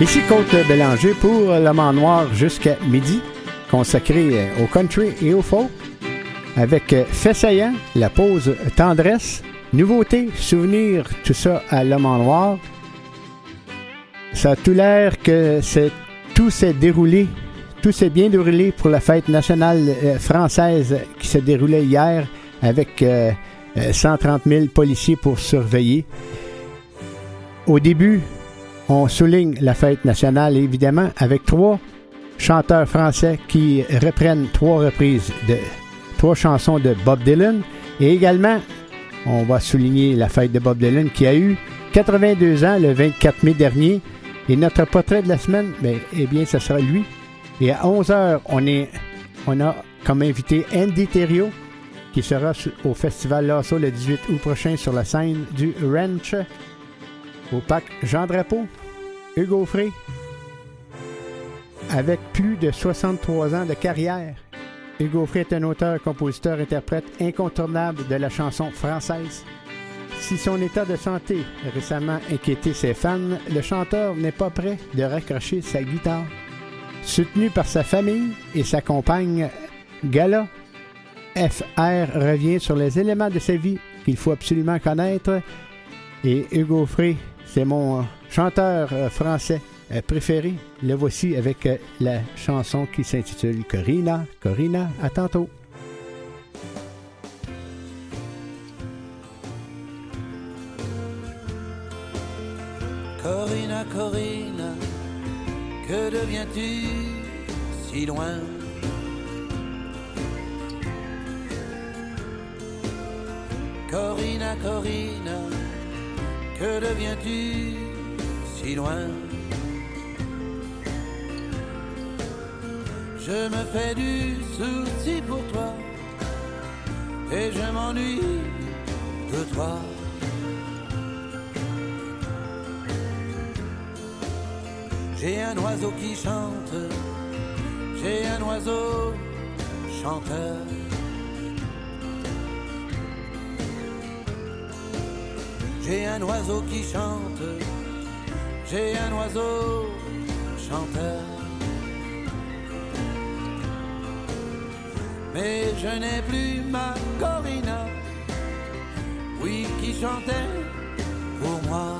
Ici Côte Bélanger pour Le Mans Noir jusqu'à midi, consacré euh, au country et au folk, avec euh, Fait saillant, la pause tendresse, nouveauté, souvenir, tout ça à Le Mans Noir. Ça a tout l'air que tout s'est déroulé, tout s'est bien déroulé pour la fête nationale euh, française qui s'est déroulée hier avec 130 000 policiers pour surveiller. Au début, on souligne la fête nationale, évidemment, avec trois chanteurs français qui reprennent trois reprises de trois chansons de Bob Dylan. Et également, on va souligner la fête de Bob Dylan qui a eu 82 ans le 24 mai dernier. Et notre portrait de la semaine, bien, eh bien, ce sera lui. Et à 11h, on, on a comme invité Andy Thériault, qui sera au Festival Lasso le 18 août prochain sur la scène du Ranch au parc Jean Drapeau. Hugo Frey, avec plus de 63 ans de carrière, Hugo Frey est un auteur, compositeur, interprète incontournable de la chanson française. Si son état de santé a récemment inquiété ses fans, le chanteur n'est pas prêt de raccrocher sa guitare. Soutenu par sa famille et sa compagne Gala, FR revient sur les éléments de sa vie qu'il faut absolument connaître. Et Hugo Frey, c'est mon chanteur euh, français euh, préféré. Le voici avec euh, la chanson qui s'intitule Corina. Corina, à tantôt. Corina, Corina, que deviens-tu si loin? Corina, Corina, que deviens-tu loin. Je me fais du souci pour toi et je m'ennuie de toi. J'ai un oiseau qui chante, j'ai un oiseau chanteur. J'ai un oiseau qui chante j'ai un oiseau chanteur. Mais je n'ai plus ma Corina, oui, qui chantait pour moi.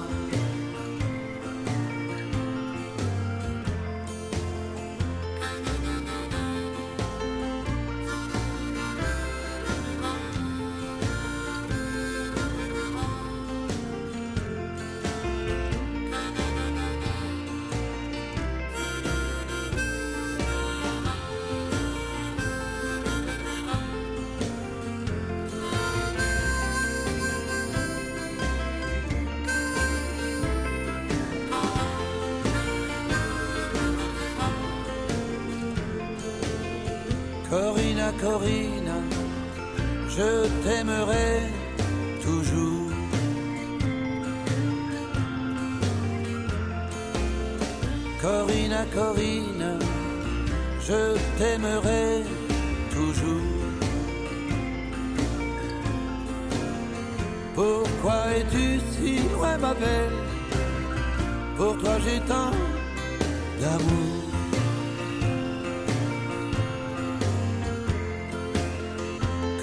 Corina, Corina, je t'aimerai toujours. Pourquoi es-tu si loin, ma belle? Pour toi j'ai tant d'amour.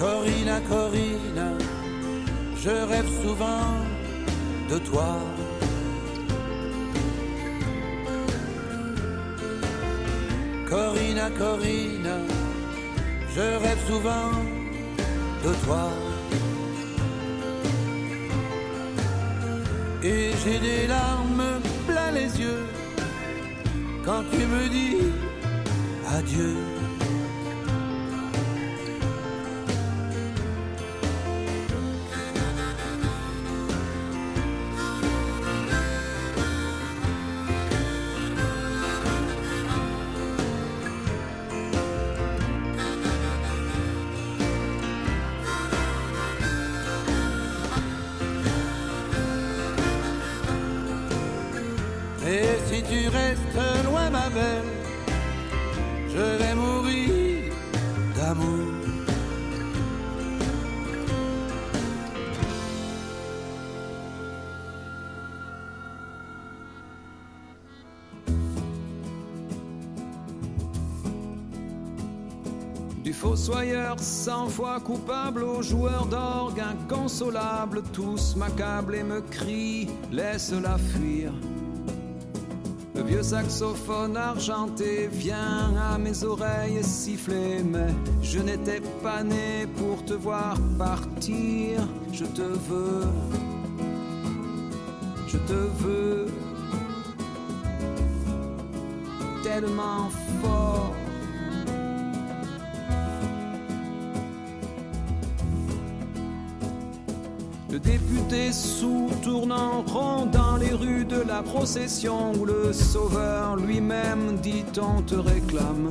Corina, Corina, je rêve souvent de toi. Corina, Corina, je rêve souvent de toi. Et j'ai des larmes plein les yeux quand tu me dis adieu. Fossoyeur cent fois coupable aux joueurs d'orgue inconsolables, tous m'accablent et me crient, laisse-la fuir. Le vieux saxophone argenté vient à mes oreilles siffler, mais je n'étais pas né pour te voir partir. Je te veux, je te veux tellement fort. Sous tournant rond dans les rues de la procession où le sauveur lui-même dit on te réclame.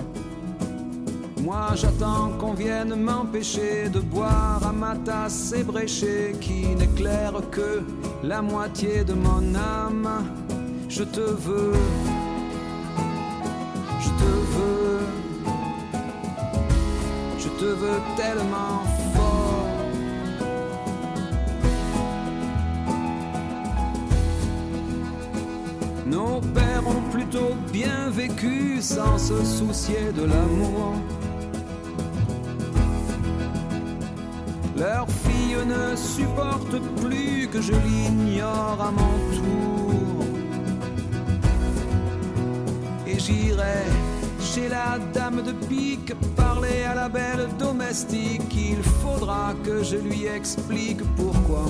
Moi j'attends qu'on vienne m'empêcher de boire à ma tasse ébréchée qui n'éclaire que la moitié de mon âme. Je te veux, je te veux, je te veux tellement Nos pères ont plutôt bien vécu sans se soucier de l'amour. Leur fille ne supporte plus que je l'ignore à mon tour. Et j'irai chez la dame de pique parler à la belle domestique. Il faudra que je lui explique pourquoi.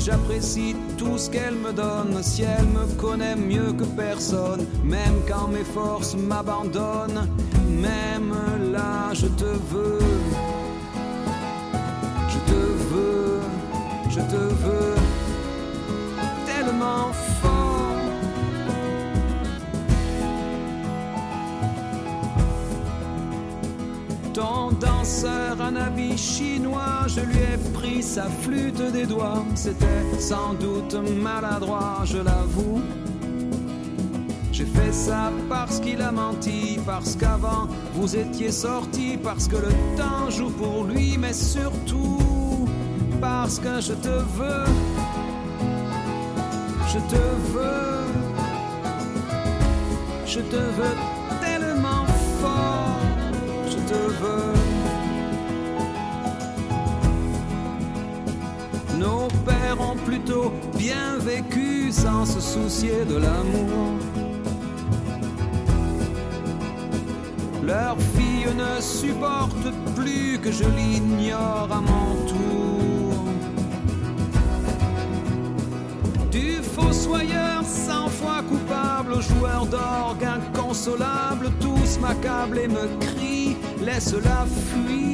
J'apprécie tout ce qu'elle me donne, si elle me connaît mieux que personne, même quand mes forces m'abandonnent, même là je te veux, je te veux, je te veux danseur en habit chinois, je lui ai pris sa flûte des doigts. C'était sans doute maladroit, je l'avoue. J'ai fait ça parce qu'il a menti, parce qu'avant vous étiez sortis, parce que le temps joue pour lui, mais surtout parce que je te veux. Je te veux. Je te veux tellement fort. Je te veux. Ont plutôt bien vécu sans se soucier de l'amour. Leur fille ne supporte plus que je l'ignore à mon tour. Du fossoyeur cent fois coupable joueur d'orgue inconsolable, tous m'accablent et me crient, laisse-la fuir.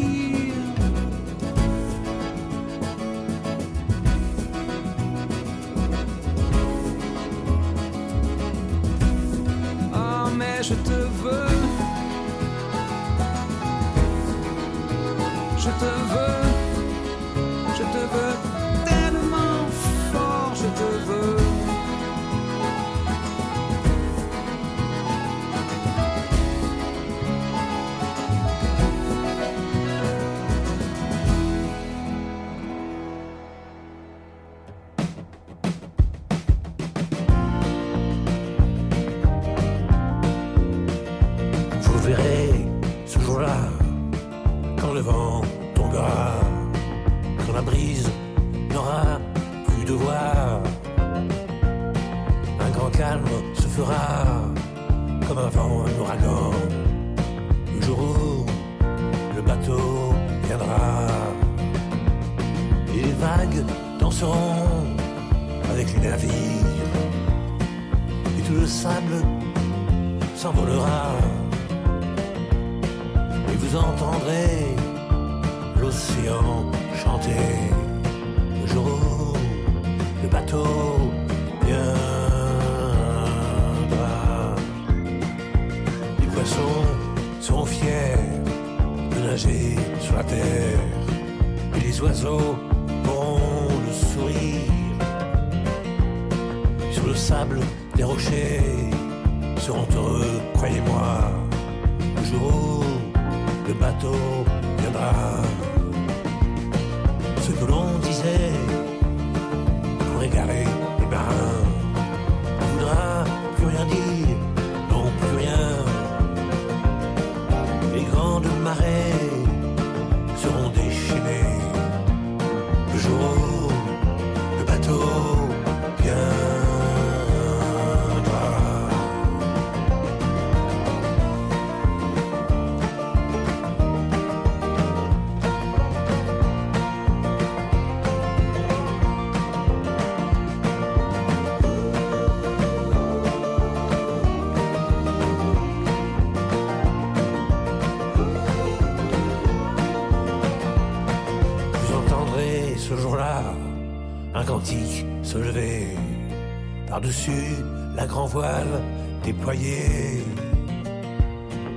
La grand voile déployée.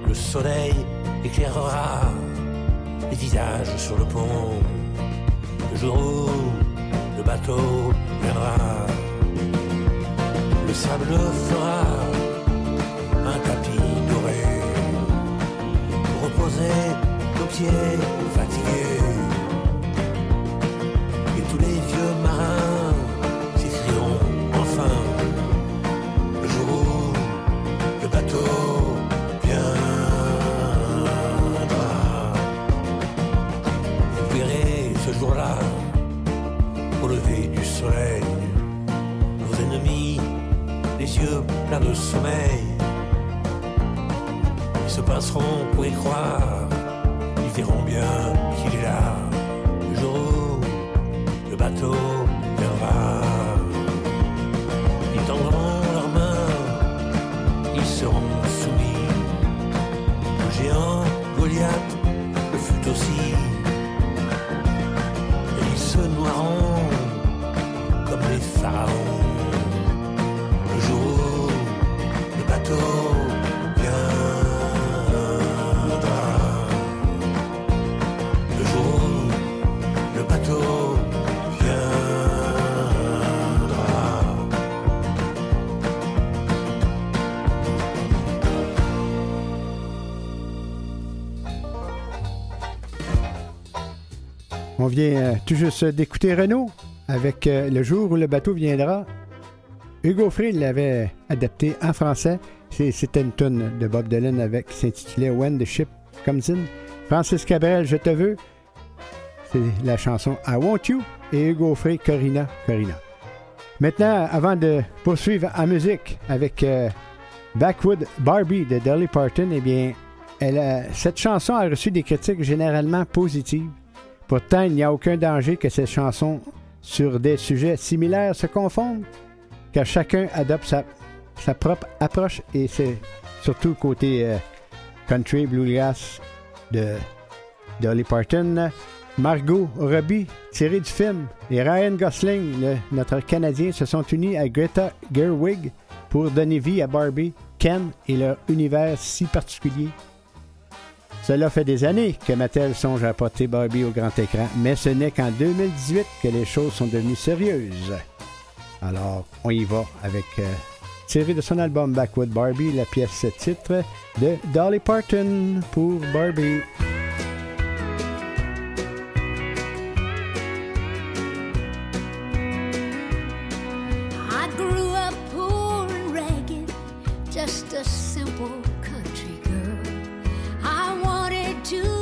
Le soleil éclairera les visages sur le pont. Le jour où le bateau viendra, le sable fera un tapis doré pour reposer nos pieds fatigués. Yeux pleins vient euh, tout juste d'écouter Renault avec euh, Le jour où le bateau viendra. Hugo Frey l'avait adapté en français. C'était une tune de Bob Dylan avec qui s'intitulait When the Ship Comes In. Francis Cabrel, Je te veux. C'est la chanson I Want You. Et Hugo Frey, Corina, Corina. Maintenant, avant de poursuivre en musique avec euh, Backwood Barbie de Dolly Parton, eh bien, cette chanson a reçu des critiques généralement positives. Pourtant, il n'y a aucun danger que ces chansons sur des sujets similaires se confondent, car chacun adopte sa, propre approche et c'est surtout côté euh, country bluegrass de Dolly Parton. Margot Robbie, tirée du film, et Ryan Gosling, notre Canadien, se sont unis à Greta Gerwig pour donner vie à Barbie, Ken et leur univers si particulier. Cela fait des années que Mattel songe à porter Barbie au grand écran, mais ce n'est qu'en 2018 que les choses sont devenues sérieuses. Alors, on y va avec, euh, tiré de son album Backwood Barbie, la pièce titre de Dolly Parton pour Barbie. To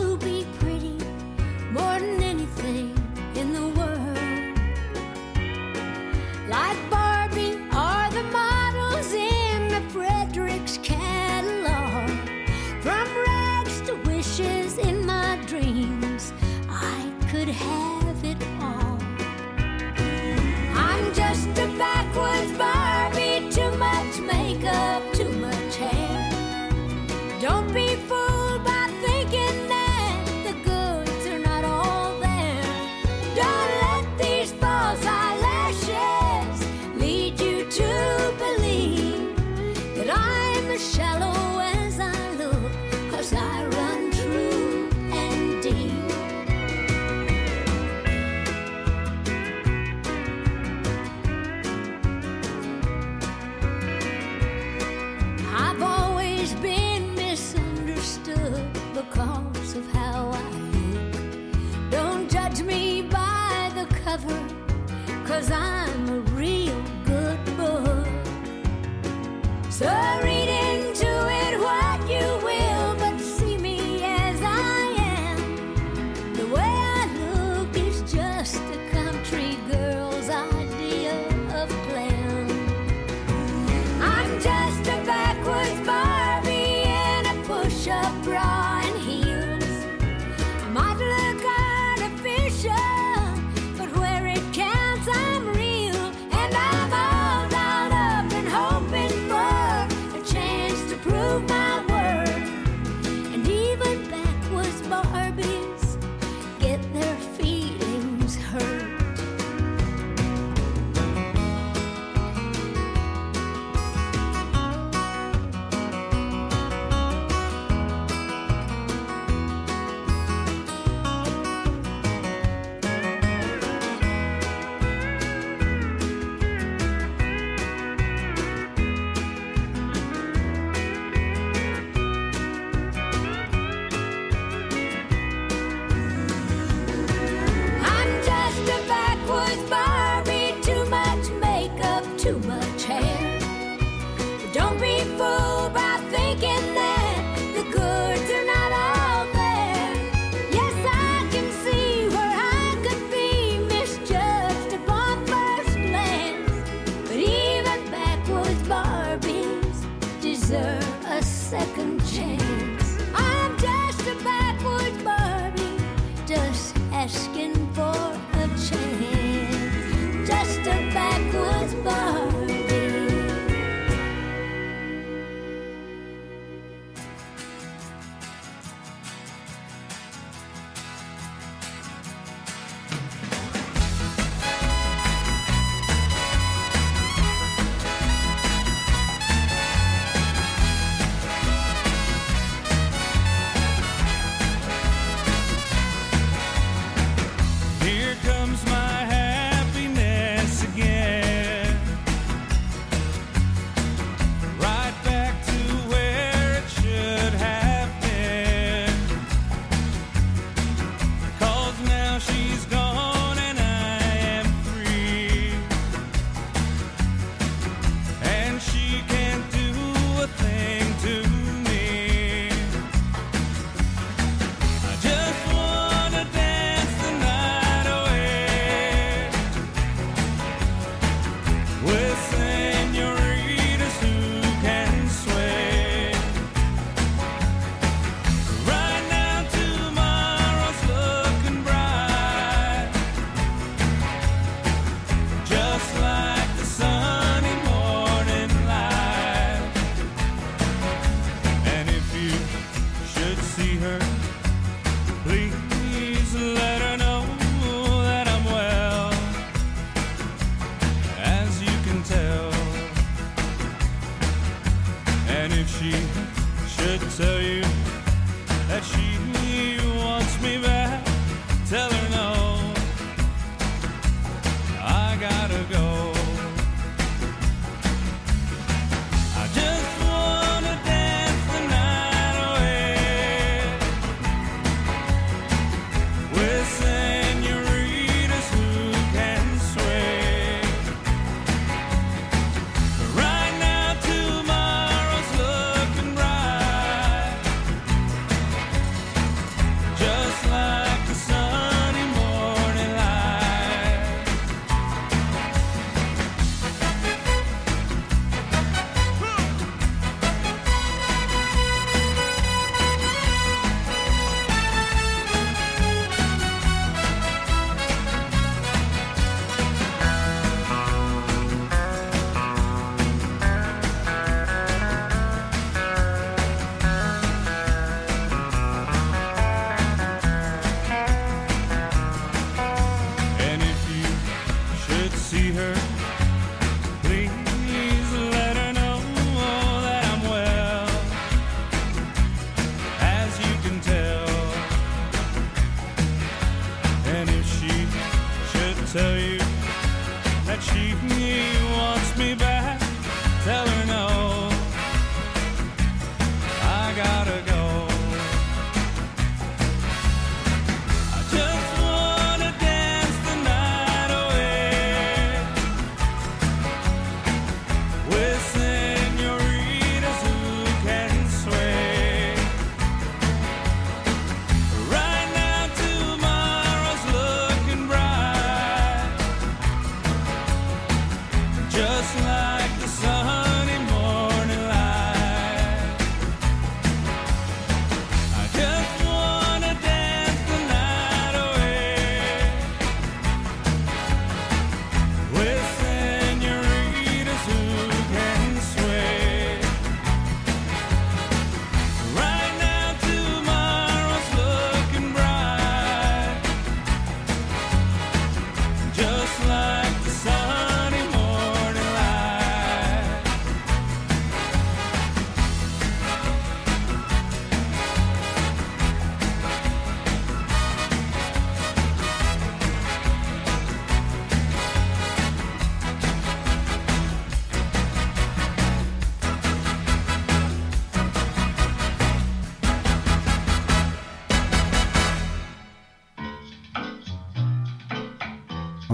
cause I'm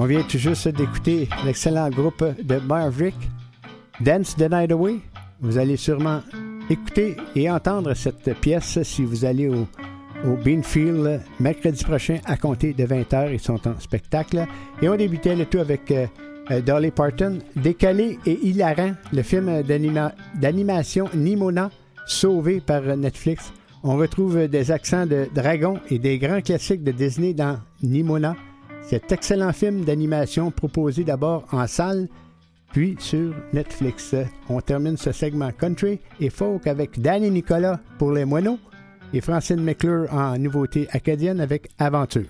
On vient tout juste d'écouter l'excellent groupe de Maverick, Dance the Night Away. Vous allez sûrement écouter et entendre cette pièce si vous allez au, Beanfield mercredi prochain à compter de 20h. Ils sont en spectacle. Et on débutait le tout avec euh, euh, Dolly Parton, Décalé et hilarant, le film d'anima- d'animation Nimona, sauvé par Netflix. On retrouve des accents de dragon et des grands classiques de Disney dans Nimona. Cet excellent film d'animation proposé d'abord en salle, puis sur Netflix. On termine ce segment country et folk avec Danny Nicolas pour les moineaux et Francine McClure en nouveauté acadienne avec Aventure.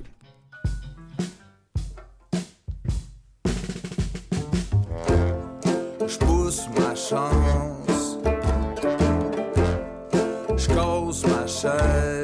Je ma chance. Je ma.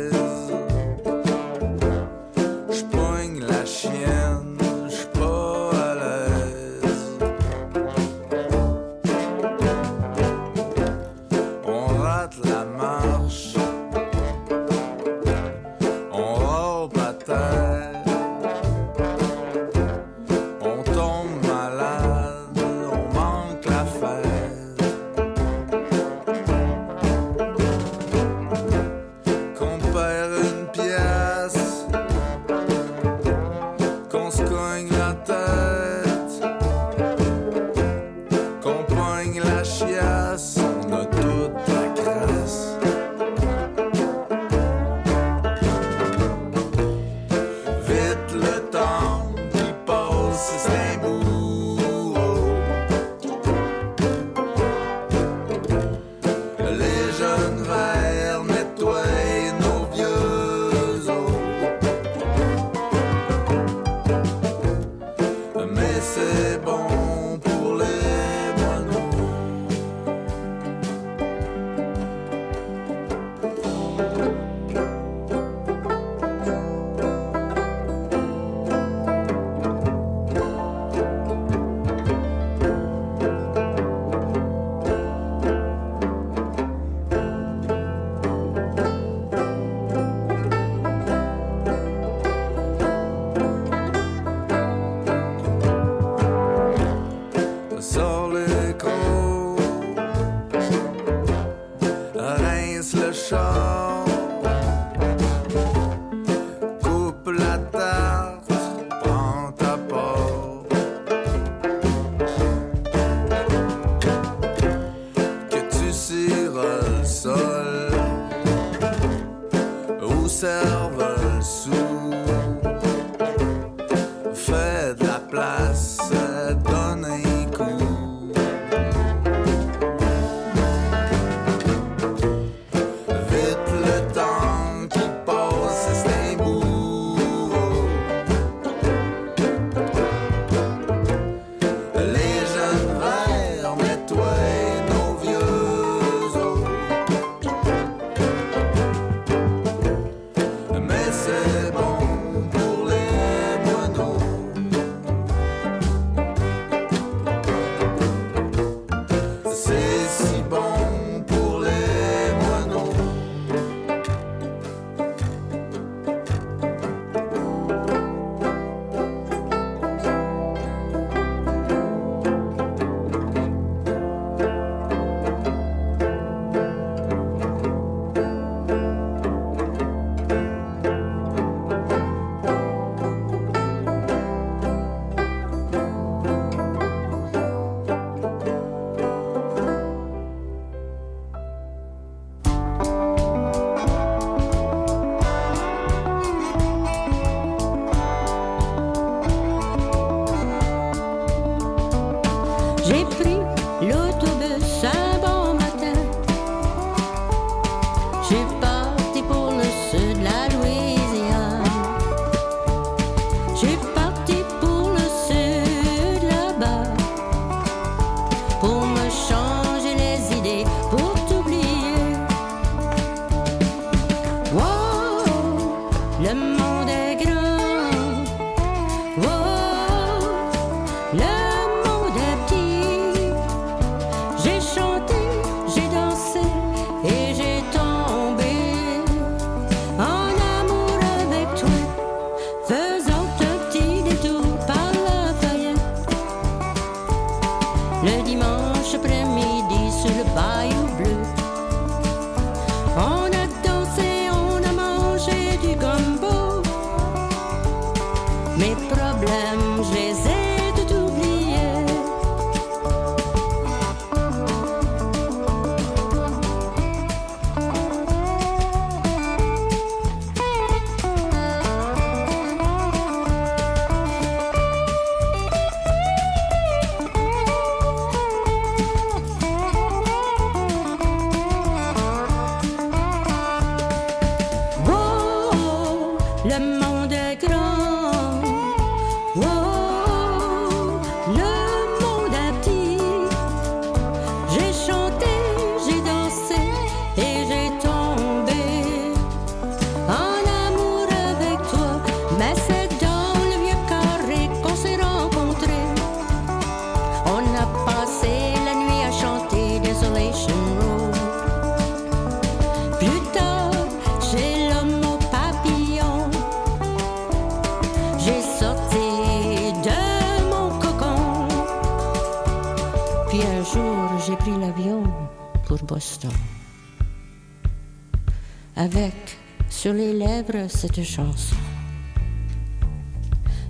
Cette chanson.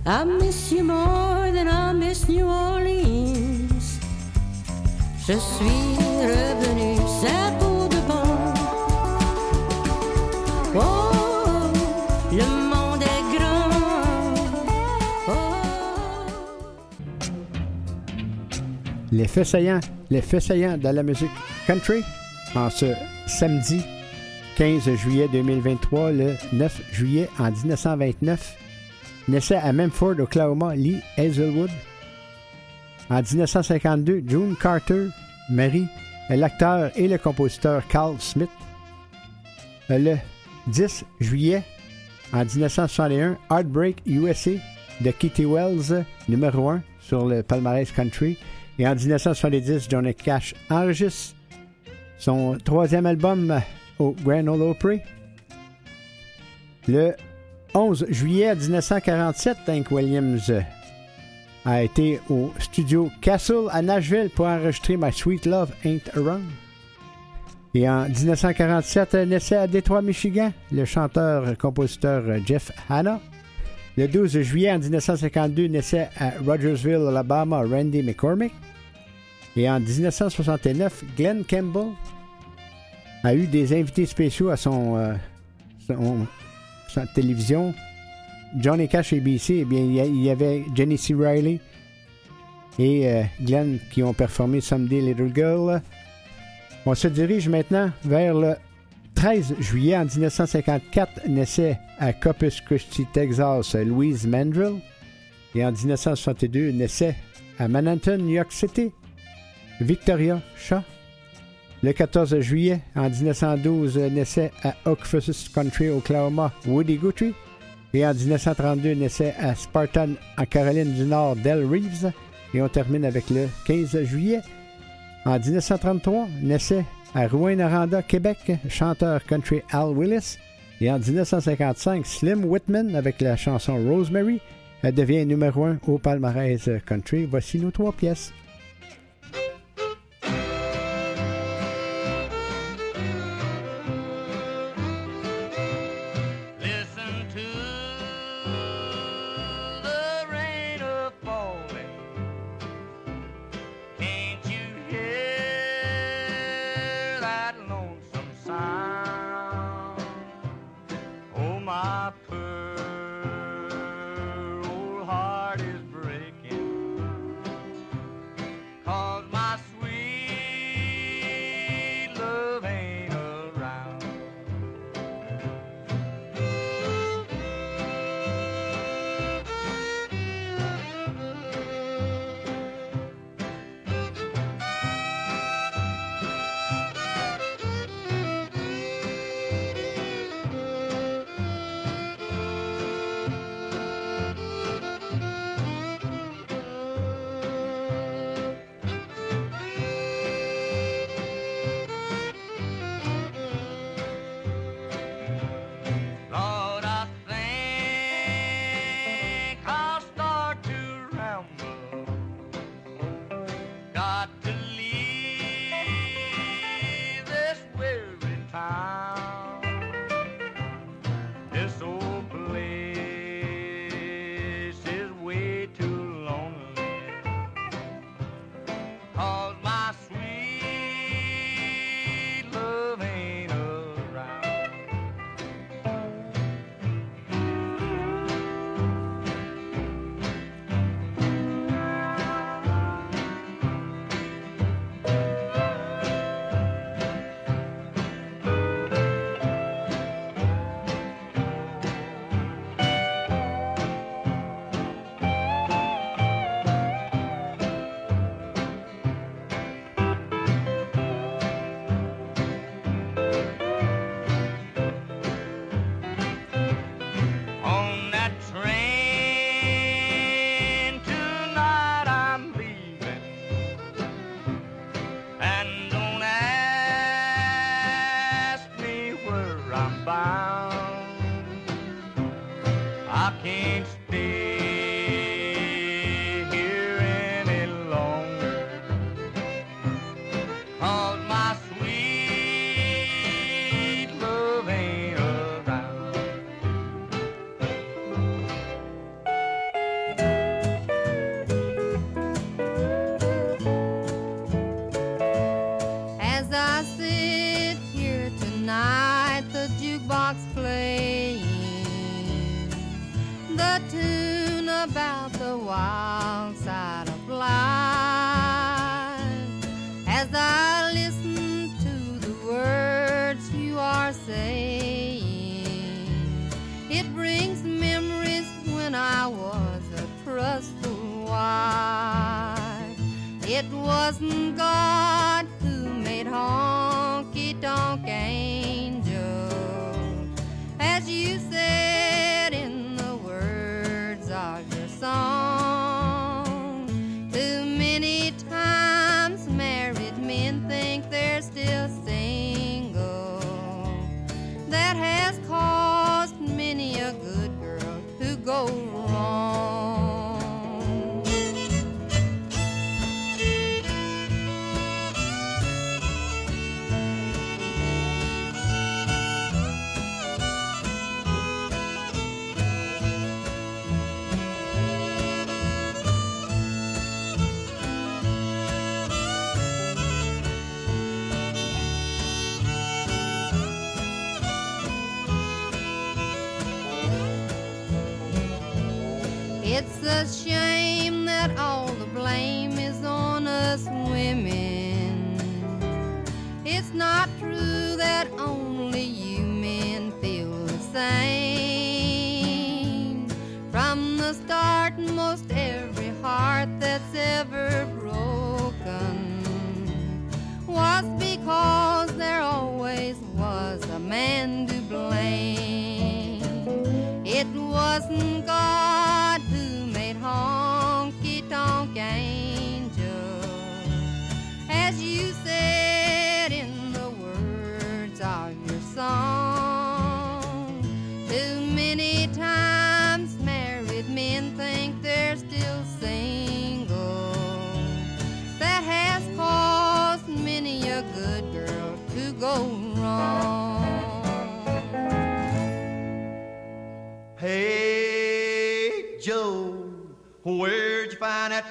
I miss you more than I miss New Orleans. Je suis revenu, c'est pour de bon. Oh, le monde est grand. Oh. Les faits saillants, les faits saillants de la musique country en ce samedi 15 juillet 2023, le 9 juillet en 1929, naissait à Memphis, Oklahoma, Lee Hazelwood. En 1952, June Carter marie l'acteur et le compositeur Carl Smith. Le 10 juillet en 1961, Heartbreak USA de Kitty Wells, numéro 1 sur le palmarès country. Et en 1970, Johnny Cash enregistre son troisième album au Grand Ole Opry. Le 11 juillet 1947, Hank Williams a été au studio Castle à Nashville pour enregistrer My Sweet Love Ain't Around. Et en 1947, naissait à Détroit, Michigan, le chanteur-compositeur Jeff Hanna. Le 12 juillet en 1952, naissait à Rogersville, Alabama, Randy McCormick. Et en 1969, Glenn Campbell a eu des invités spéciaux à son, euh, sa télévision. Johnny Cash ABC, eh bien, il y avait Jenny C. Riley, et euh, Glenn qui ont performé Someday Little Girl. On se dirige maintenant vers le 13 juillet en 1954 naissait à Corpus Christi, Texas, Louise Mandrill. Et en 1962 naissait à Manhattan, New York City, Victoria Shaw. Le 14 juillet en 1912 naissait à Oak Country, Oklahoma, Woody Guthrie. Et en 1932 naissait à Spartan, en Caroline du Nord, Del Reeves. Et on termine avec le 15 juillet. En 1933 naissait à Rouen-Noranda, Québec, chanteur country Al Willis. Et en 1955, Slim Whitman avec la chanson Rosemary devient numéro un au palmarès country. Voici nos trois pièces.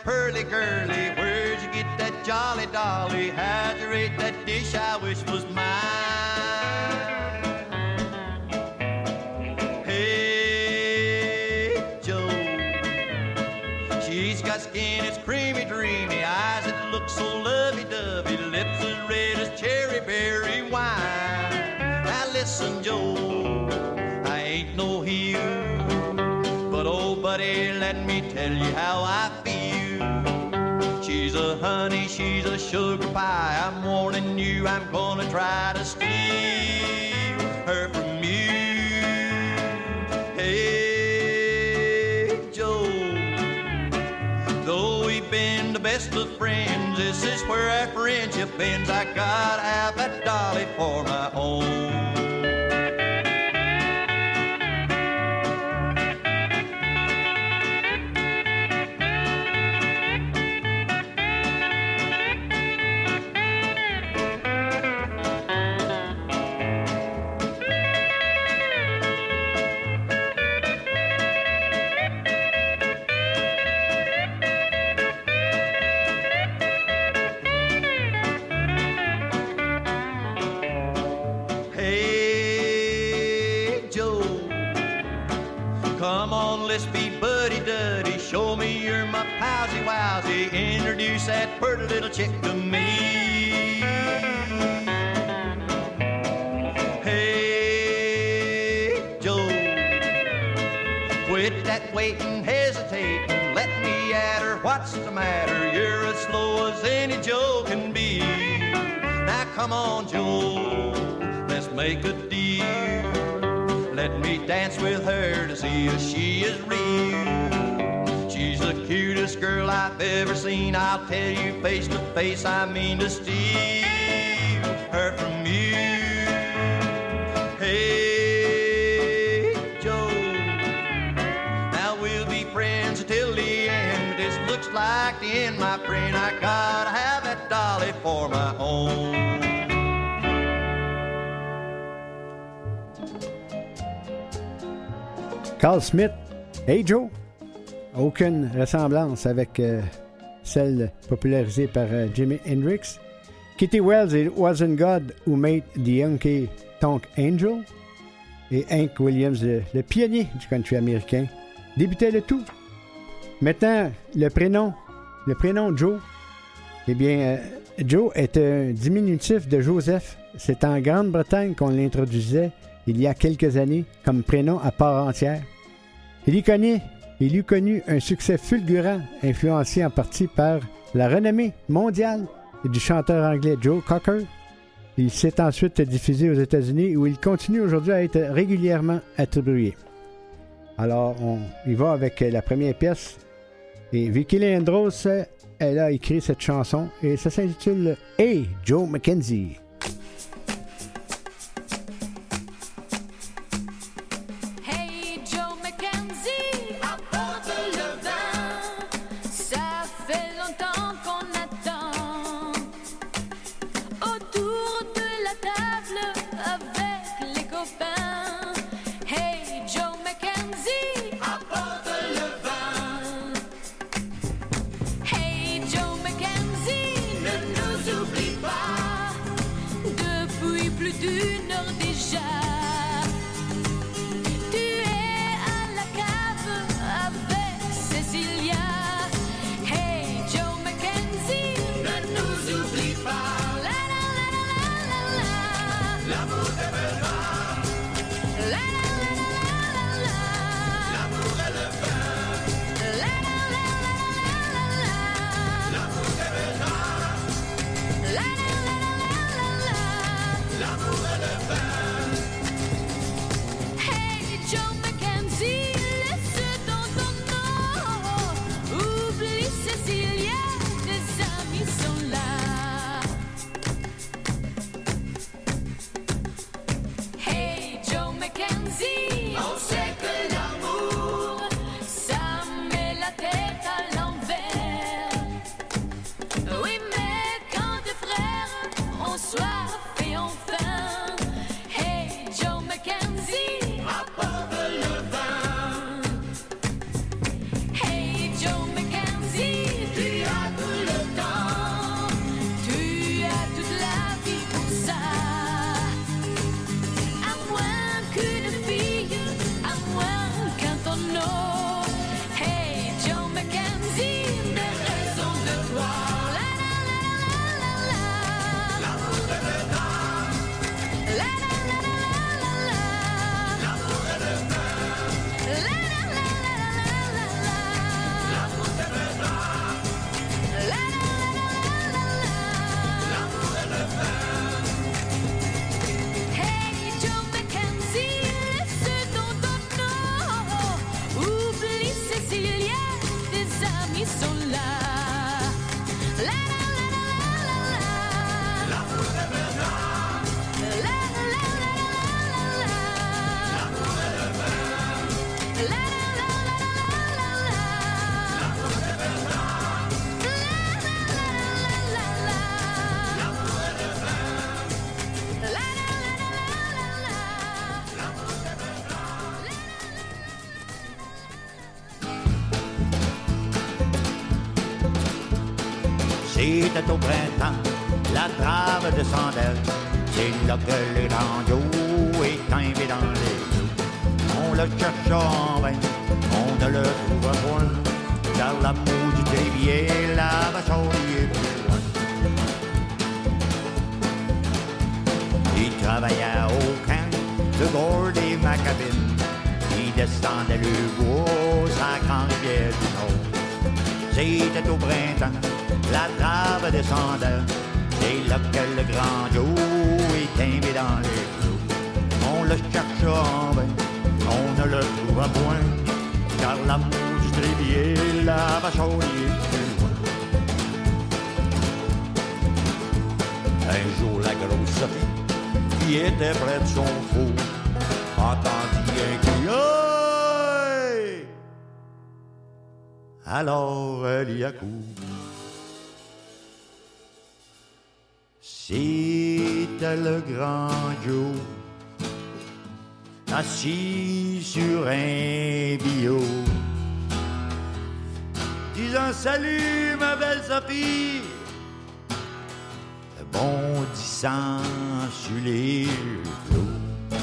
Pearly girly? Where'd you get that jolly dolly? How'd you rate that dish I wish was mine? Hey, Joe. She's got skin that's creamy, dreamy, eyes that look so lovey-dovey, lips as red as cherry berry wine. Now listen, Joe, I ain't no heel, but oh, buddy, let me tell you how I feel. She's a honey, she's a sugar pie. I'm warning you, I'm gonna try to steal her from you. Hey, Joe. Though we've been the best of friends, this is where our friendship ends. I gotta have that dolly for my own. Come on, Joe. Let's make a deal. Let me dance with her to see if she is real. She's the cutest girl I've ever seen. I'll tell you face to face, I mean to steal her from you. Hey, Joe. Now we'll be friends until the end. This looks like the end, my friend. I gotta have that dolly for my own. Carl Smith, Hey Joe. Aucune ressemblance avec euh, celle popularisée par euh, Jimi Hendrix. Kitty Wells et Wasn't God Who Made the Yankee Tonk Angel. Et Hank Williams, le, pionnier du country américain, débutait le tout. Maintenant, le prénom, le prénom Joe. Eh bien, euh, Joe est un diminutif de Joseph. C'est en Grande-Bretagne qu'on l'introduisait il y a quelques années comme prénom à part entière. Il y connaît, il eut connu un succès fulgurant, influencé en partie par la renommée mondiale du chanteur anglais Joe Cocker. Il s'est ensuite diffusé aux États-Unis où il continue aujourd'hui à être régulièrement attribué. Alors, on y va avec la première pièce. Et Vicky Leandros, elle a écrit cette chanson et ça s'intitule Hey Joe McKenzie. C'est là que le grand Joe est tombé dans les eaux. On le chercha en vain, on ne le trouva point. Car l'amour du dévier, la vache plus loin. Il travaillait au camp de border ma cabine. Il descendait le bois, sa grande rivière du Nord. C'était au printemps, la trave descendait. C'est là que le grand Joe est dans les flots. On le chercha en vain, on ne le trouva point. Car l'amour du trévier, la vache plus. Un jour, la grosse Sophie, qui était près de son four, entendit un cri! Alors elle y accourt. C'était le grand Joe, assis sur un bio, disant Salut ma belle Sophie, bondissant sur les flots.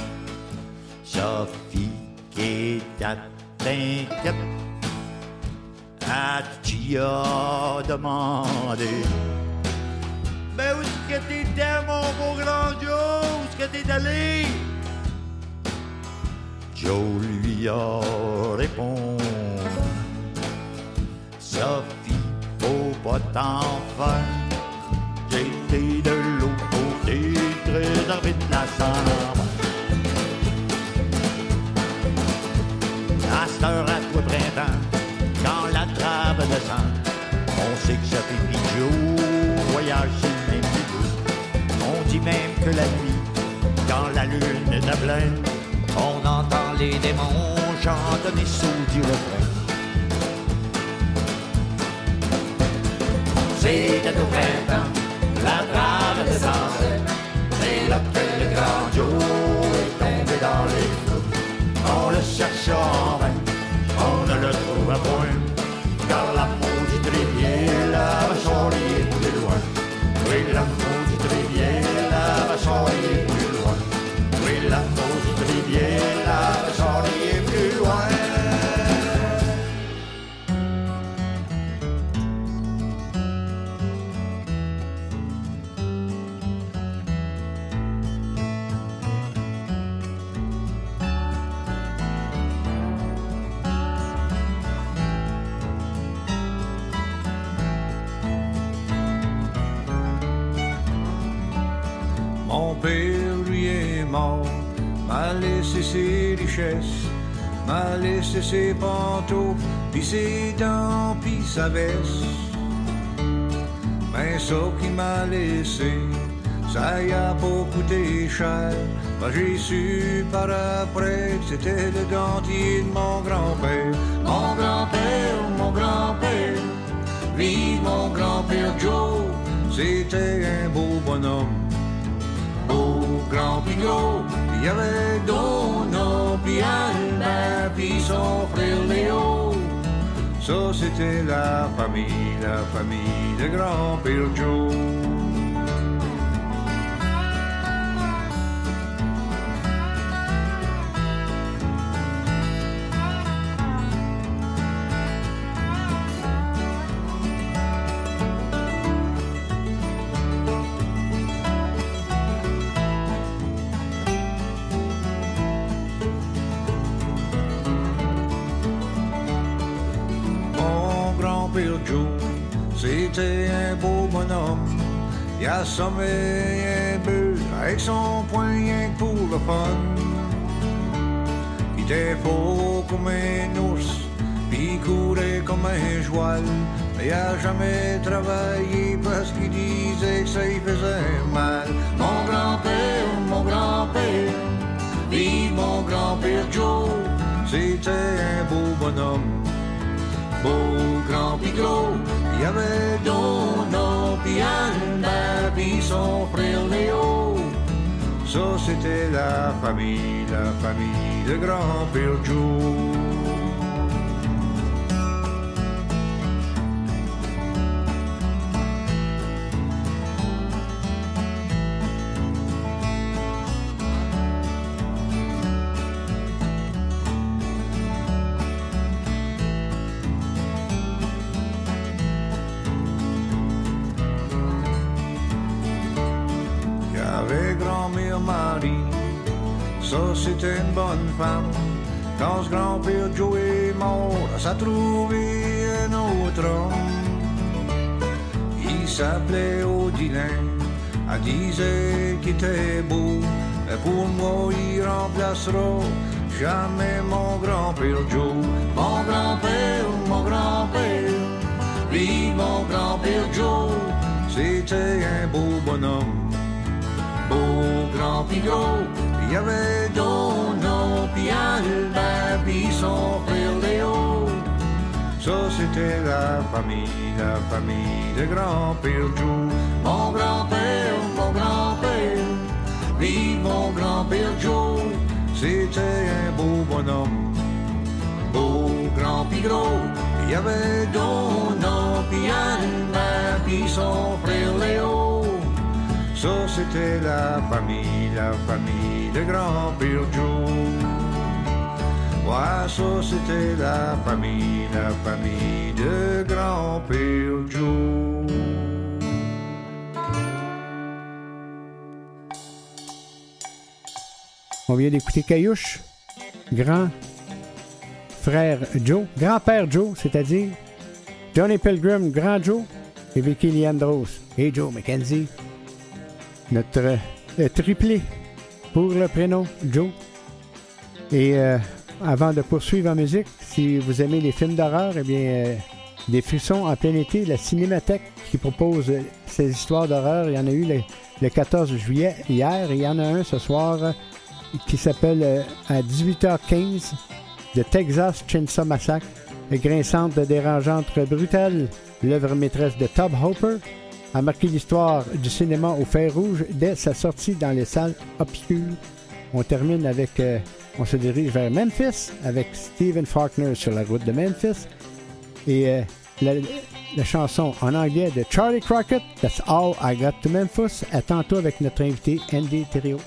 Sophie qui est à qui a demandé. Ben où est-ce que t'étais, mon beau grand Joe? Où est-ce que t'es allé? Joe lui a répondu. Sophie, faut pas t'en faire. J'étais de l'autre côté, très arbitre la chambre. À cette à toi, printemps, quand la trave descend, on sait que ça fait Joe, voyage même que la nuit, quand la lune est à on entend les démons chantonner sous du refrain. C'était au printemps, la trave descendait. C'est là que le grand Joe est tombé dans les flots. On le chercha en vain, on ne le trouva point. Car la vache est ses richesses, m'a laissé ses pantoufles, pis ses dents, pis sa veste. Mais ça qui m'a laissé, ça y a pas coûté cher. Ben, j'ai su par après c'était le dentier de mon grand-père. Mon grand-père, mon grand-père, vive mon grand-père Joe, c'était un beau bonhomme grand gros. Il y avait Donna, puis Albert, puis son frère Léo. Ça, c'était la famille, la famille de grand-père Joe. Il assommait un bœuf avec son poing pour le fun. Il était beau comme un ours, il courait comme un joual. Mais il a jamais travaillé parce qu'il disait que ça lui faisait mal. Mon grand-père, mon grand-père, vive mon grand-père Joe, c'était un beau bonhomme beau, grand pis gros. Il y avait pis Albert, pis son frère Léo. Ça, c'était la famille, la famille de grand-père Joe. Femme. Quand ce grand-père Joe est mort, ça a trouvé un autre homme. Il s'appelait Odilin, elle disait qu'il était beau. Mais pour moi, il remplacera jamais mon grand-père Joe. Mon grand-père, mon grand-père, vive mon grand-père Joe. C'était un beau bonhomme, beau grand pis gros. Il y avait Dono, Albert, puis son frère Léo. Ça, c'était la famille, la famille de grand-père Joe. Mon grand-père, mon grand-père, vive mon grand-père Joe. C'était un beau bonhomme, beau grand pis. Il y avait Dono, puis Albert, puis son frère Léo. Ça, c'était la famille, la famille de grand-père. La famille, la famille de grand-père Joe. On vient d'écouter Caillouche, grand frère Joe, grand-père Joe, c'est-à-dire Johnny Pilgrim, grand Joe, et Vicky Leandros et Joe McKenzie. Notre euh, triplé pour le prénom Joe. Et euh, avant de poursuivre en musique, si vous aimez les films d'horreur, eh bien, euh, des frissons en plein été, la Cinémathèque qui propose euh, ces histoires d'horreur, il y en a eu le, le 14 juillet hier, et il y en a un ce soir euh, qui s'appelle euh, à 18h15 de Texas Chainsaw Massacre, grinçante, dérangeante, brutale, l'œuvre maîtresse de Tob Hopper, a marqué l'histoire du cinéma au fer rouge dès sa sortie dans les salles obscures. On termine avec, euh, on se dirige vers Memphis avec Stephen Faulkner sur la route de Memphis et euh, la, la chanson en anglais de Charlie Crockett, That's All I Got to Memphis. À tantôt avec notre invité Andy Thériault.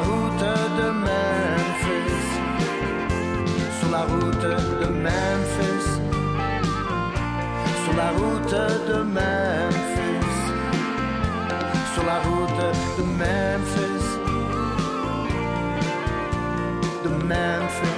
route de Memphis, sur la route de Memphis, sur la route de Memphis, sur la route de Memphis, de Memphis.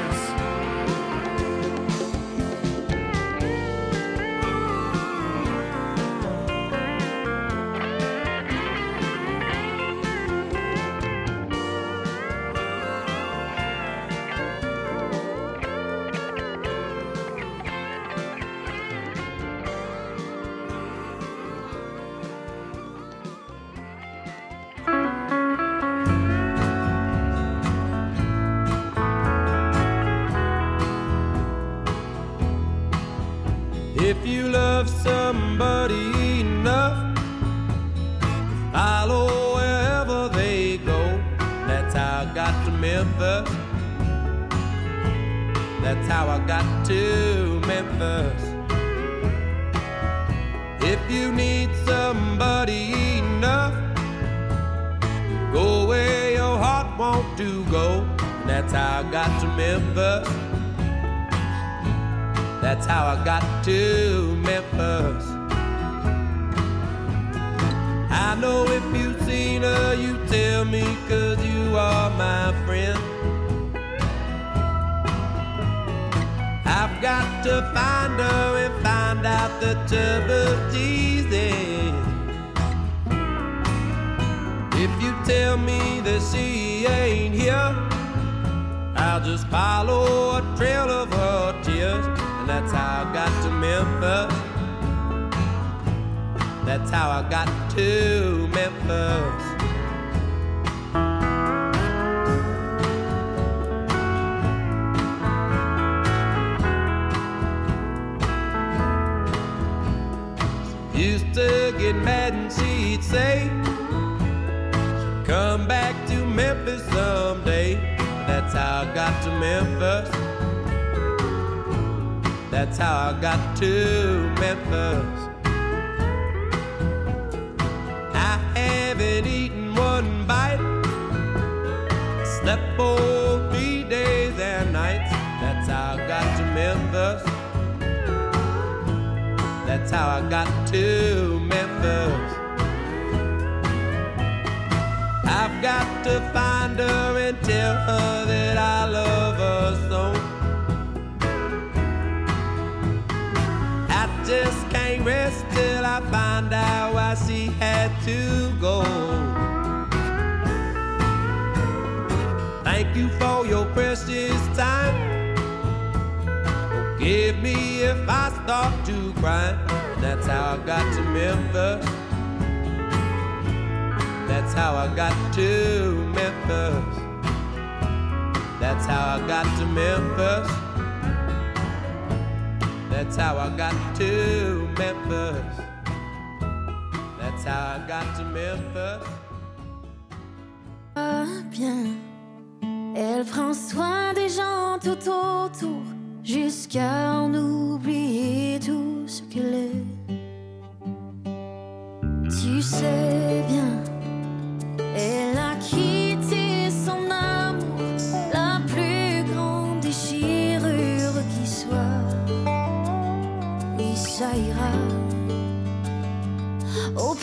bien, elle prend soin des gens tout autour, jusqu'à en oublier tout ce qu'elle est. Tu sais bien, elle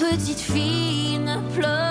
petite fille ne pleure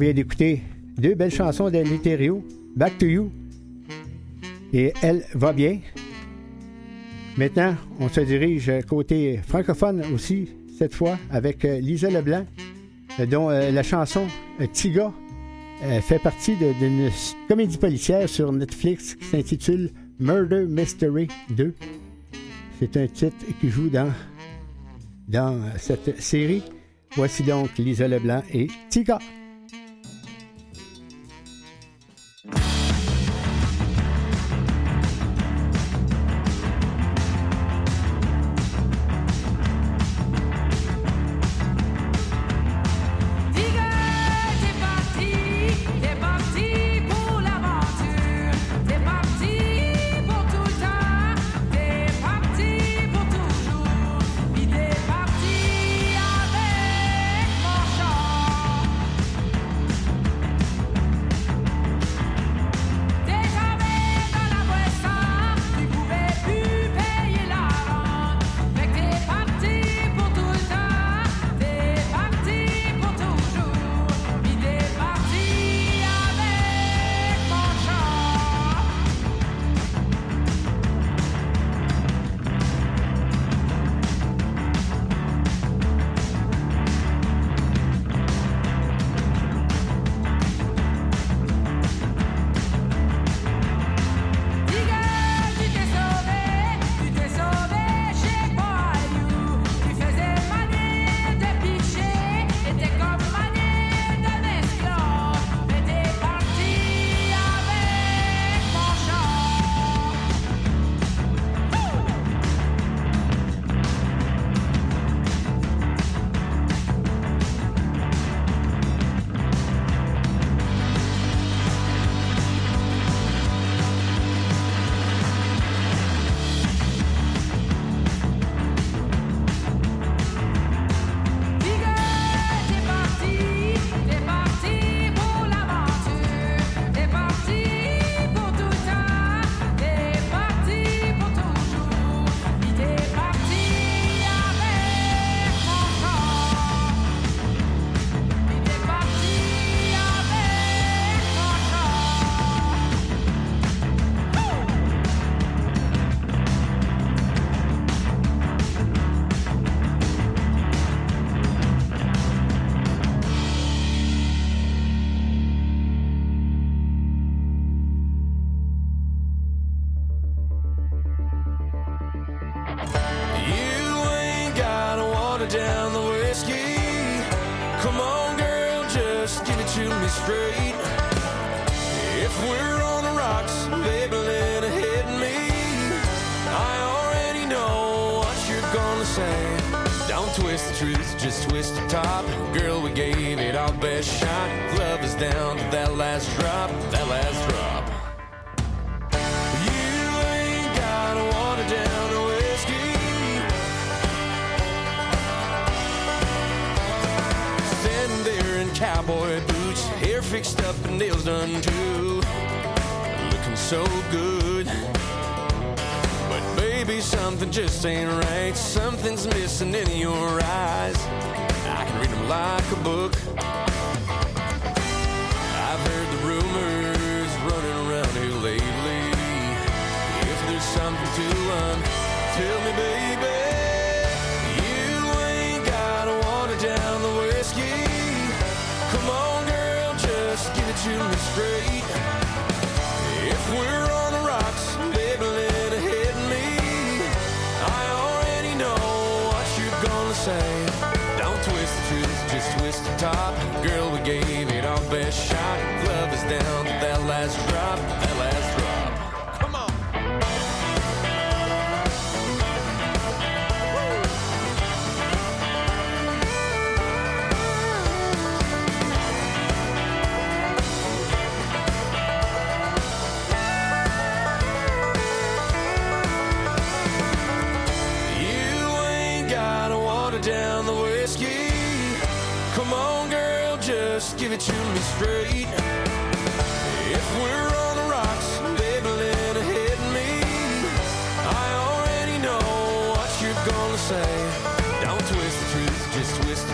vient d'écouter deux belles chansons d'El Littério, Back to You et Elle va bien. Maintenant, on se dirige côté francophone aussi, cette fois, avec euh, Lisa Leblanc, euh, dont euh, la chanson Tiga fait partie d'une comédie policière sur Netflix qui s'intitule Murder Mystery 2. C'est un titre qui joue dans, dans cette série. Voici donc Lisa Leblanc et Tiga.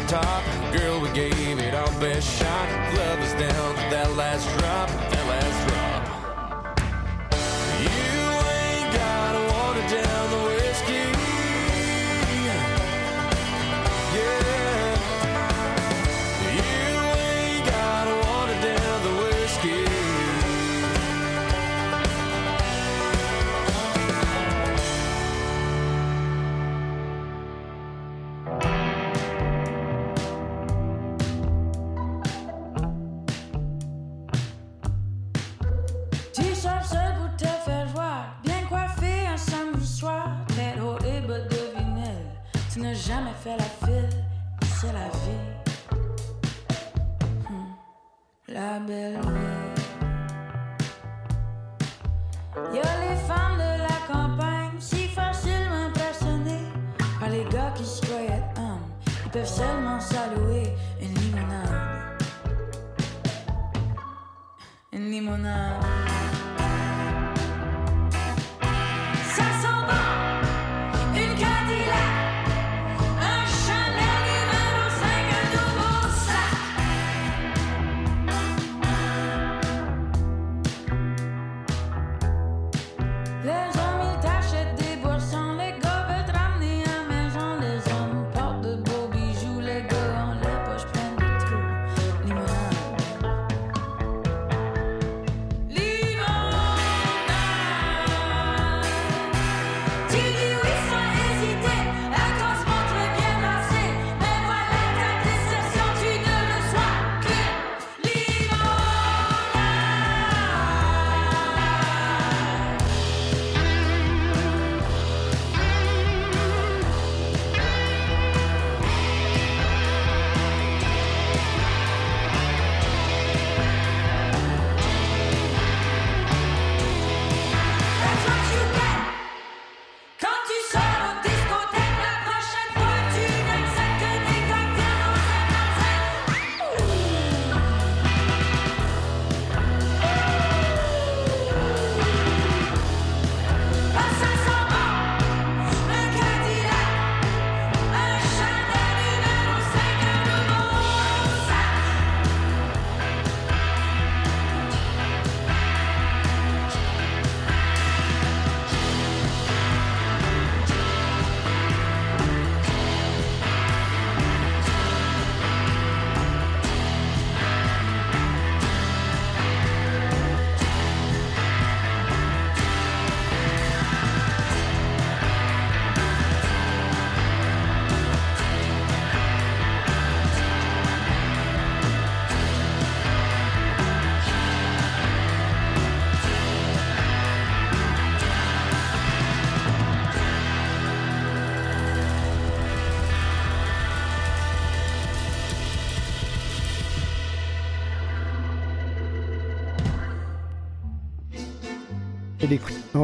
top. Girl, we gave it our best shot. Love is down to that last drop. fell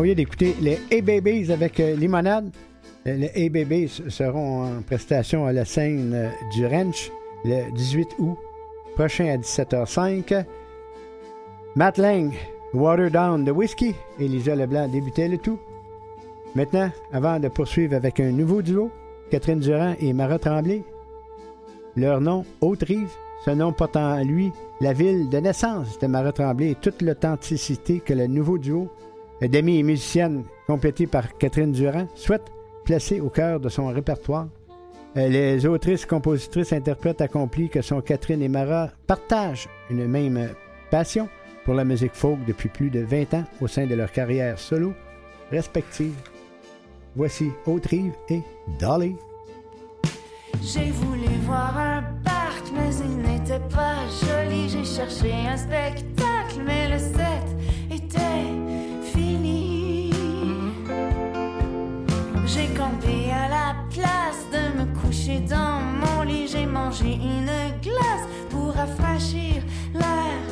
vient d'écouter les A-Babies avec euh, Limonade. Euh, Les A-Babies seront en prestation à la scène euh, du Ranch le 18 août prochain à 17h05. Matt Lang, Water Down de Whiskey. Elisa Leblanc débutait le tout. Maintenant, avant de poursuivre avec un nouveau duo, Catherine Durand et Mara Tremblay. Leur nom, Haute-Rive, ce nom porte en lui la ville de naissance de Mara Tremblay et toute l'authenticité que le nouveau duo d'amis et musiciennes complété par Catherine Durand souhaite placer au cœur de son répertoire. Euh, Les autrices, compositrices, interprètes accomplies que sont Catherine et Mara partagent une même passion pour la musique folk depuis plus de 20 ans au sein de leur carrière solo respective. Voici Haute-Rive et Dolly. J'ai voulu voir un parc, mais il n'était pas joli. J'ai cherché un spectacle, mais le set était J'ai campé à la place de me coucher dans mon lit. J'ai mangé une glace pour rafraîchir l'air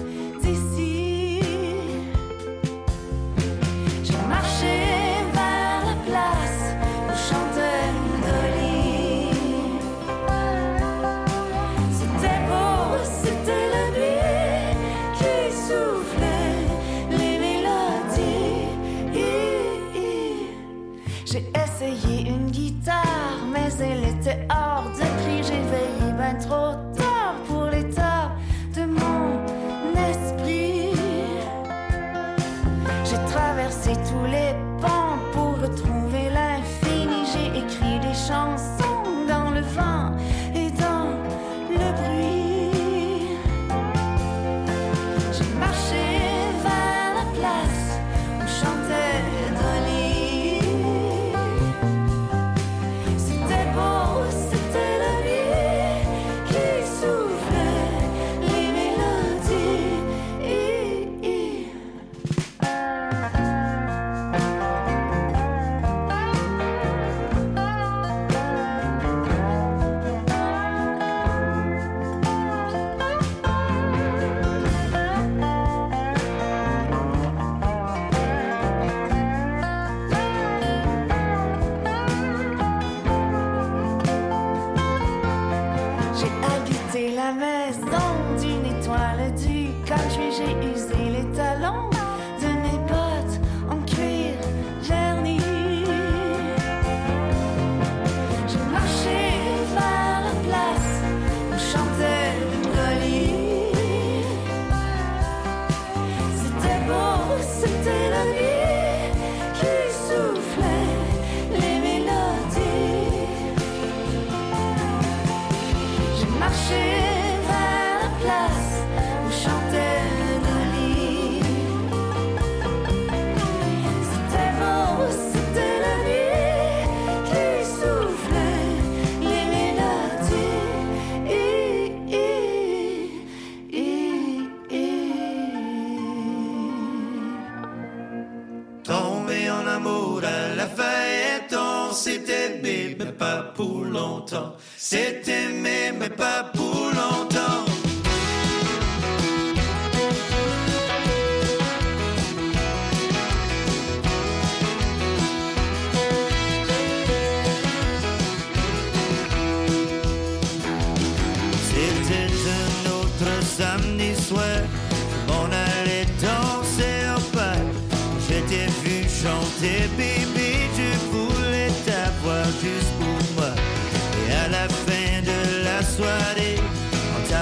longtemps. C'est aimé, mais pas pour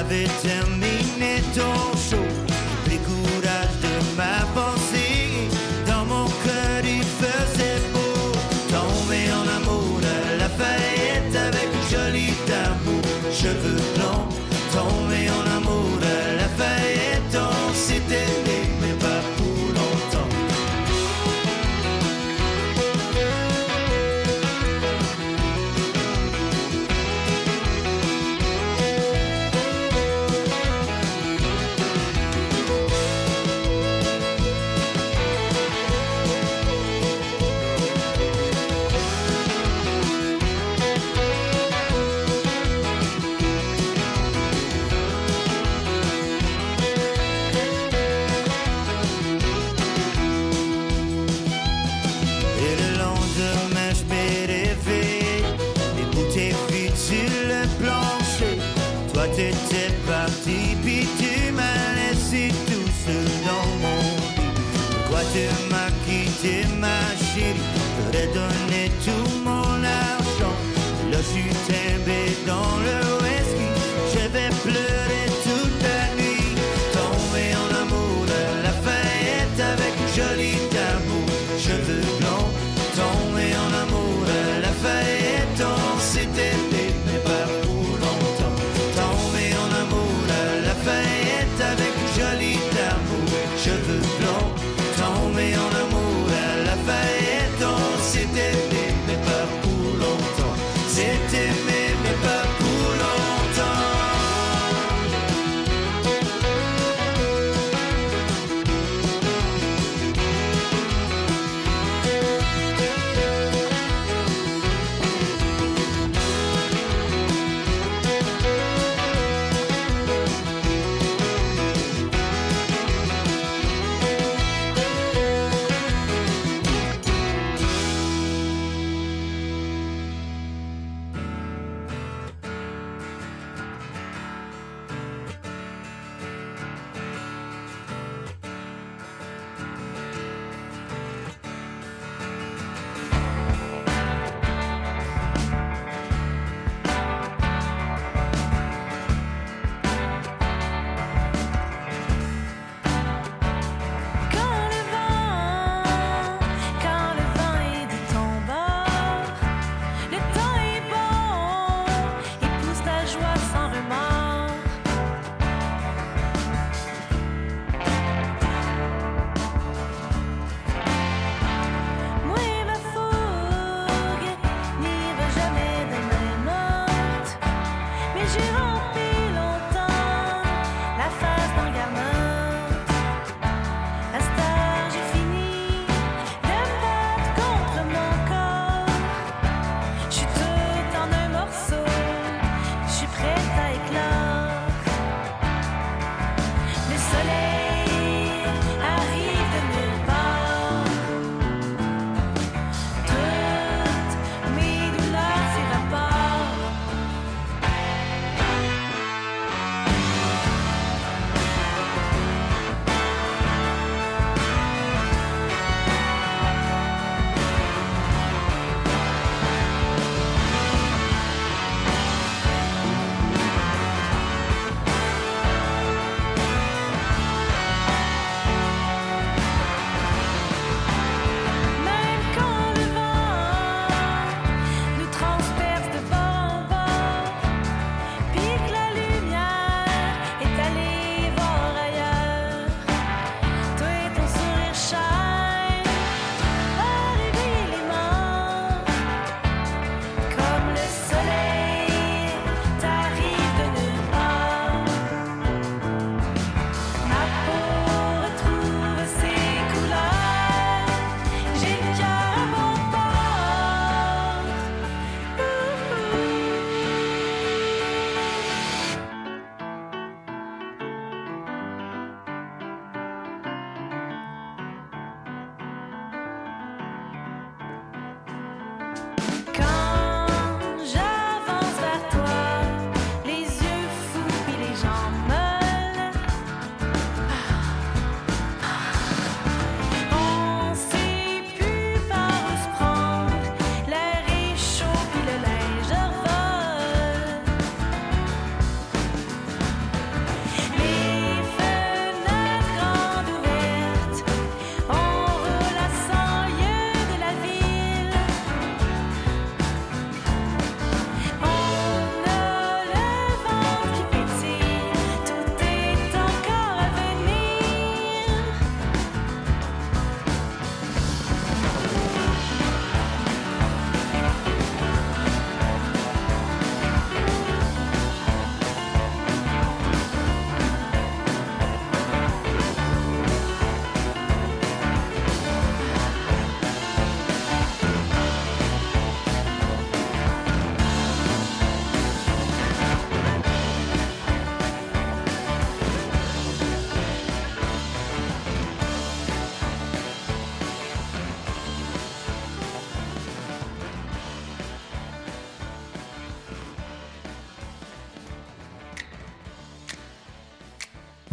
quand t'avais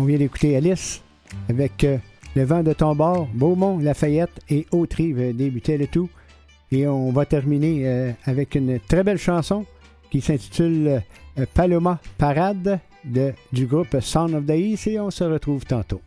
vient d'écouter Alice avec euh, Le vent de ton bord, Beaumont, Lafayette et Autrive débutait le tout. Et on va terminer euh, avec une très belle chanson qui s'intitule euh, Paloma Parade de, du groupe Sound of the East et on se retrouve tantôt.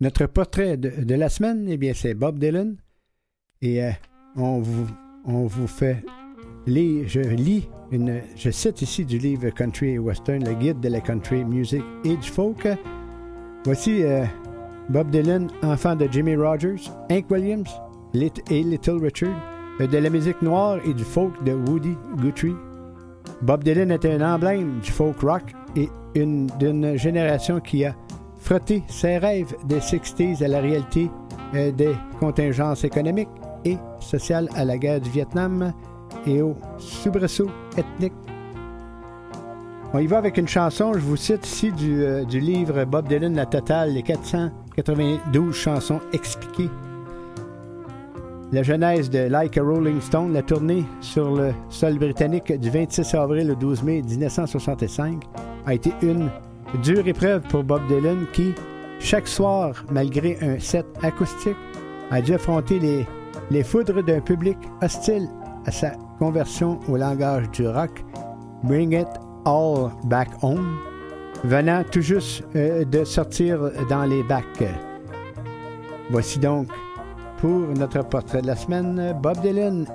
Notre portrait de, la semaine, eh bien, c'est Bob Dylan. Et euh, on, vous, on vous fait lire, je lis, une, je cite ici du livre Country et Western, le guide de la country music et du folk. Voici euh, Bob Dylan, enfant de Jimmy Rogers, Hank Williams et Little Richard, de la musique noire et du folk de Woody Guthrie. Bob Dylan était un emblème du folk rock et une d'une génération qui a frotté ses rêves des 60s à la réalité euh, des contingences économiques et sociales à la guerre du Vietnam et aux soubresauts ethniques. On y va avec une chanson, je vous cite ici du, euh, du livre Bob Dylan, la totale, les 492 chansons expliquées. La genèse de Like a Rolling Stone, la tournée sur le sol britannique du 26 avril au 12 mai 1965, a été une dure épreuve pour Bob Dylan qui, Chaque soir, malgré un set acoustique, a dû affronter les, foudres d'un public hostile à sa conversion au langage du rock, Bring It All Back Home, venant tout juste euh, de sortir dans les bacs. Voici donc pour notre portrait de la semaine Bob Dylan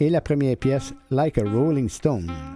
et la première pièce Like a Rolling Stone.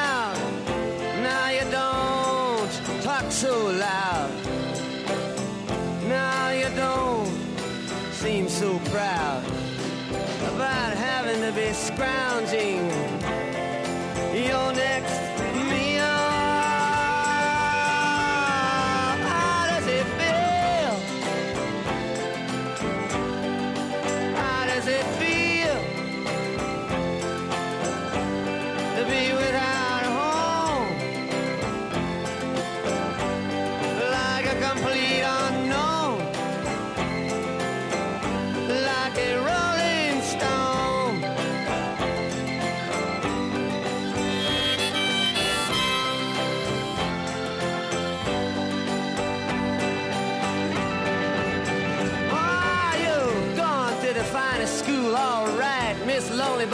To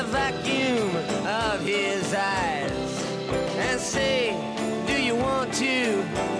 the vacuum of his eyes and say, Do you want to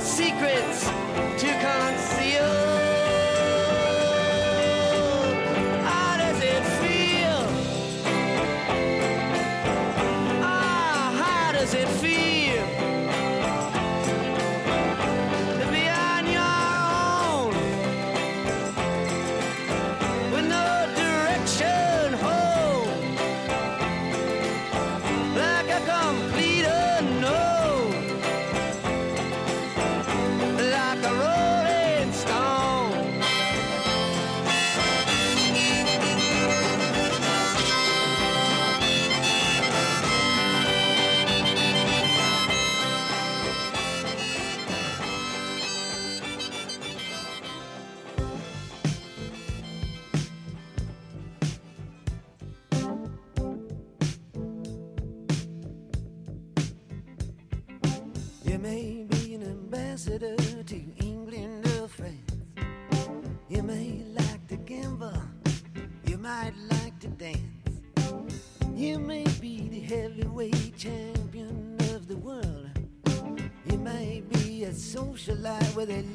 secrets to conceal. with it.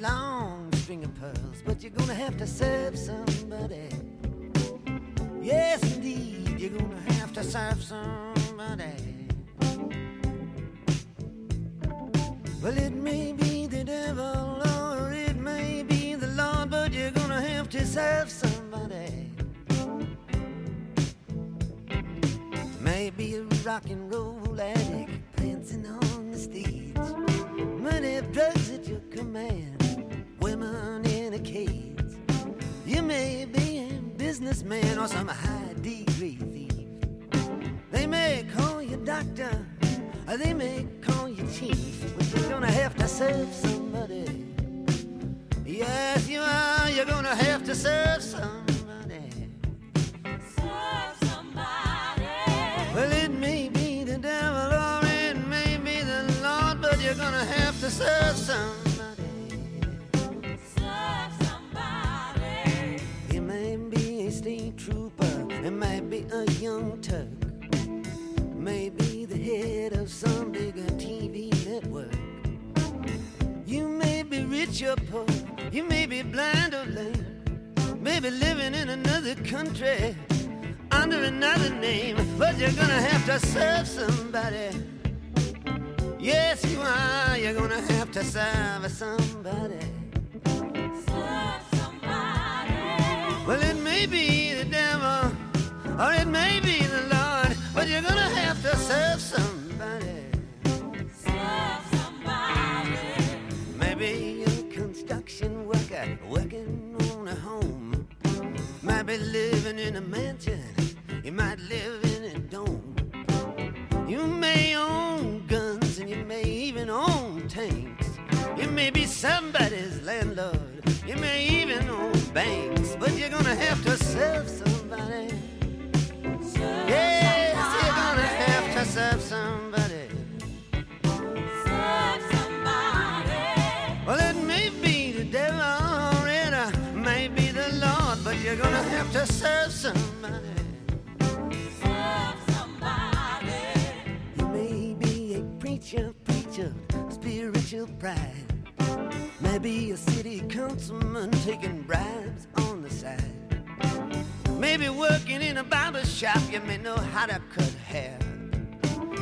Maybe working in a barber shop, you may know how to cut hair.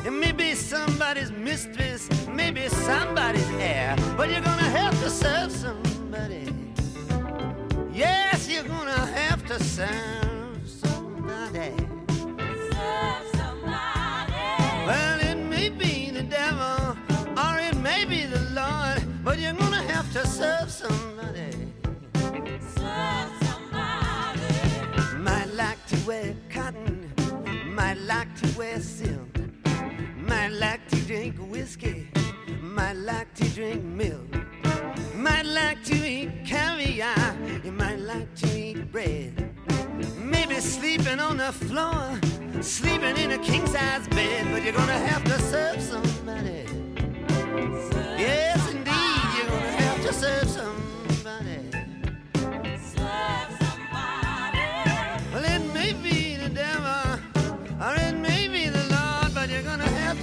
And maybe somebody's mistress, maybe somebody's heir, but you're gonna have to serve somebody. Yes, you're gonna have to serve somebody. Serve somebody. Well, it may be the devil or it may be the Lord, but you're gonna have to serve somebody. wear cotton, might like to wear silk, might like to drink whiskey, might like to drink milk, might like to eat caviar, you might like to eat bread. Maybe sleeping on the floor, sleeping in a king size bed, but you're gonna have to serve somebody. Yes, indeed, you're gonna have to serve somebody.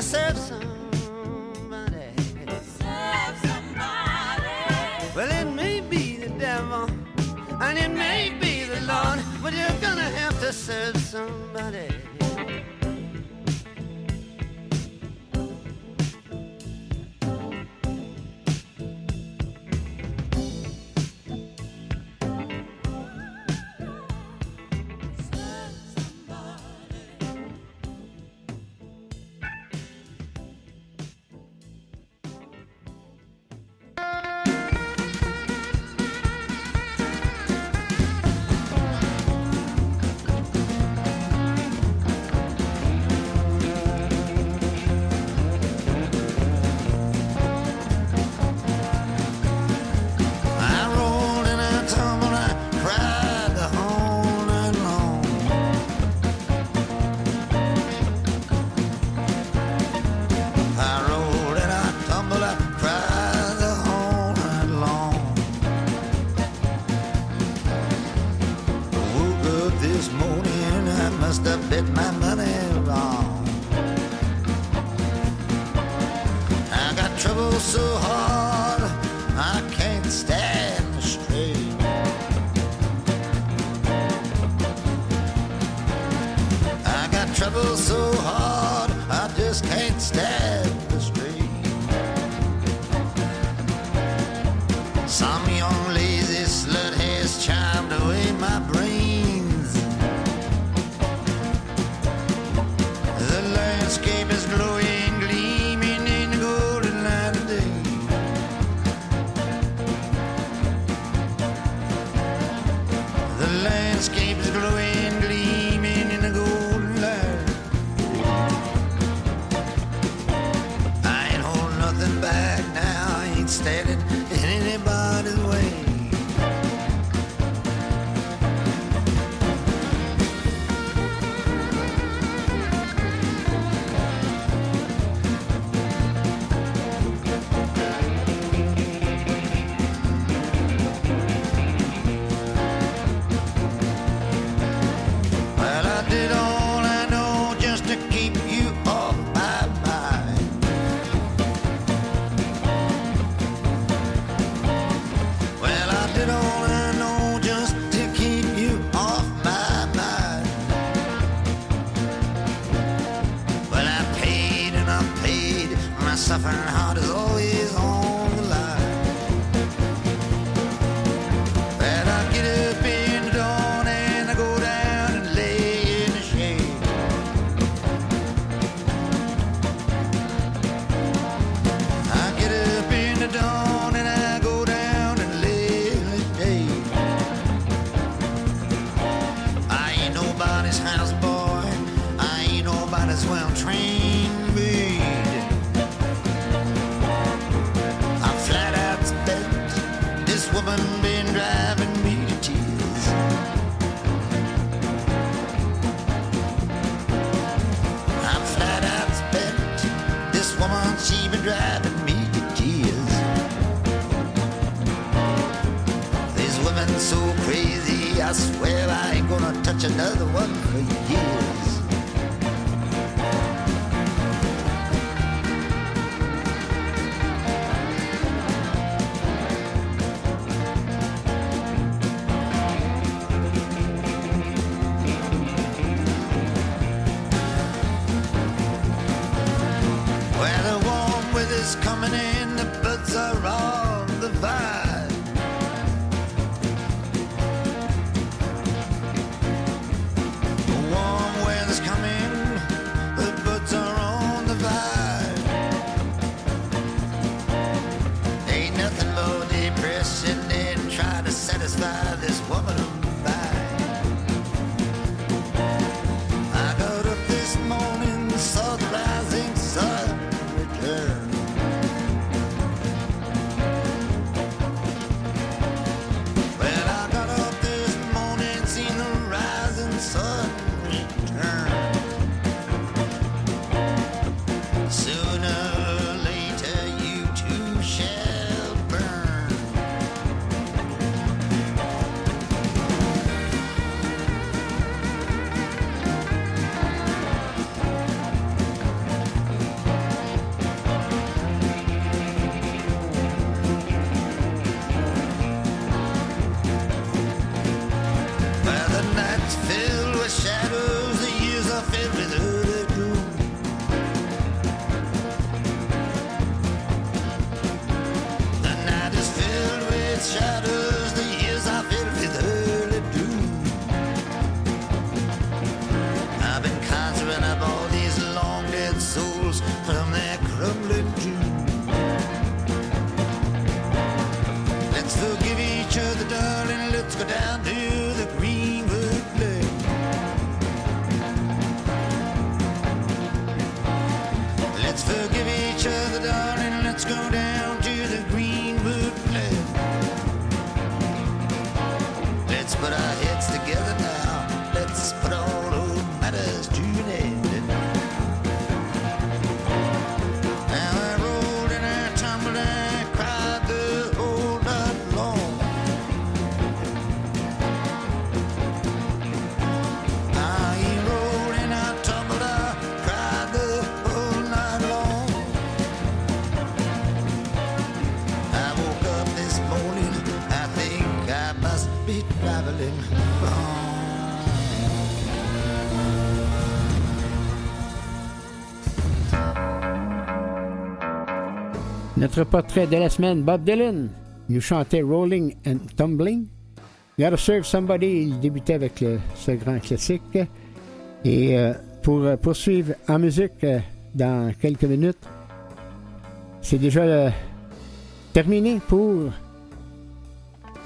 to serve somebody. Serve somebody. Well, it may be the devil, and it may be the Lord, but you're gonna have to serve somebody. escapes glowing gleam. Notre portrait de la semaine, Bob Dylan, nous chantait Rolling and Tumbling. Gotta Serve Somebody, il débutait avec ce grand classique. Et euh, pour euh, poursuivre en musique euh, dans quelques minutes, c'est déjà terminé pour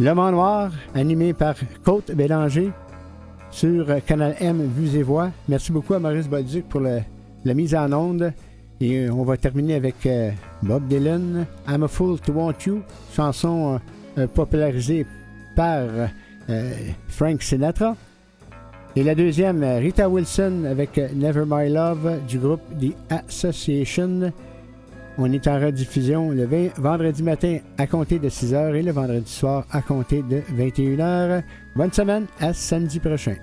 L'Homme en Noir, animé par Côte Bélanger sur Canal M Vues et Voix. Merci beaucoup à Maurice Bolduc pour la mise en onde. Et euh, on va terminer avec euh, Bob Dylan, I'm a Fool to Want You, chanson euh, popularisée par Frank Sinatra. Et la deuxième, Rita Wilson avec Never My Love du groupe The Association. On est en rediffusion le 20 vendredi matin à compter de 6h et le vendredi soir à compter de 21h. Bonne semaine, à samedi prochain.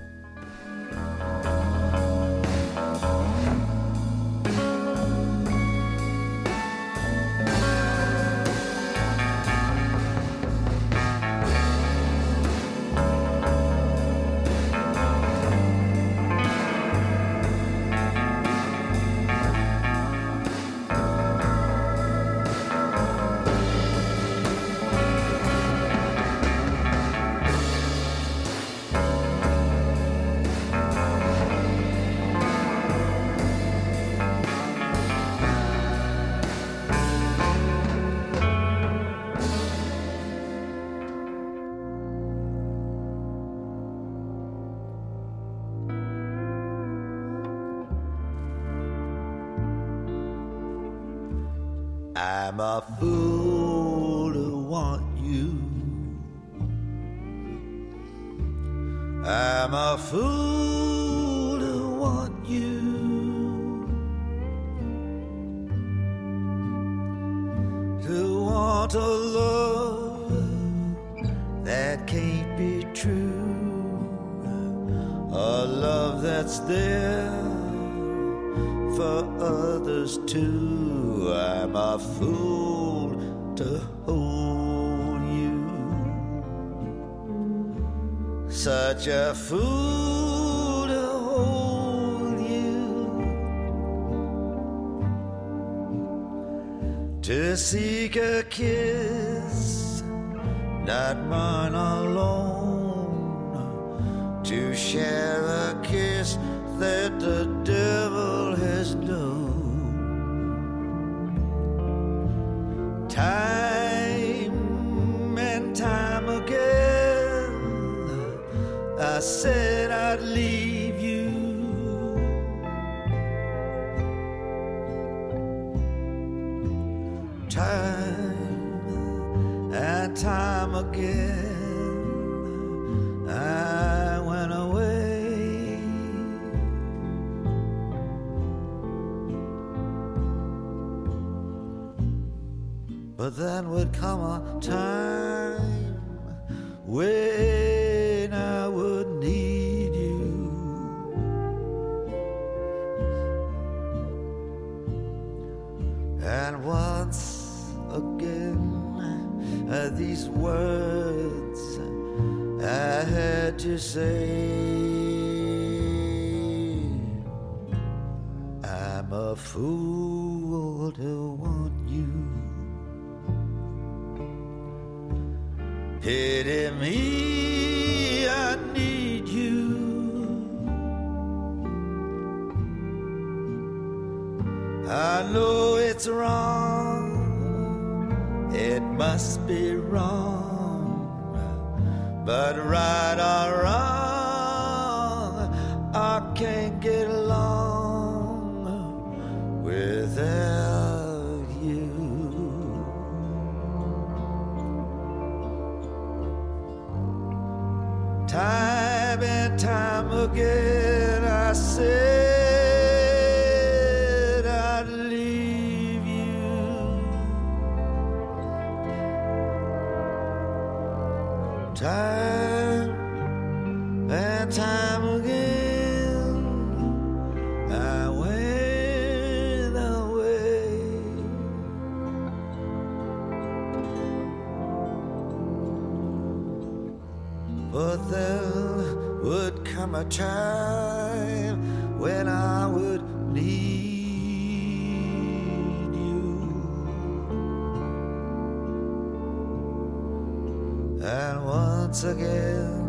A fool to hold you. to seek a kiss, not mine alone, to share a kiss that the devil said I'd leave you. Time and time again, I went away. But then would come a time when say. I'm a fool to want you. Pity me, I need you. I know it's wrong, it must be wrong, but right or wrong, I can't get along without you. Time and time again, I said time when I would need you. And once again,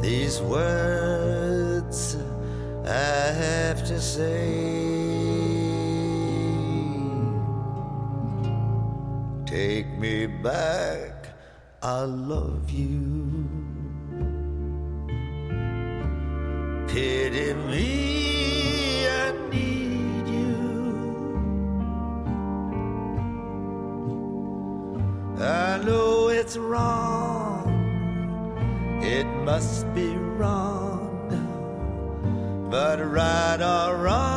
these words I have to say. Take me back, I love you. Must be wrong, but right or wrong,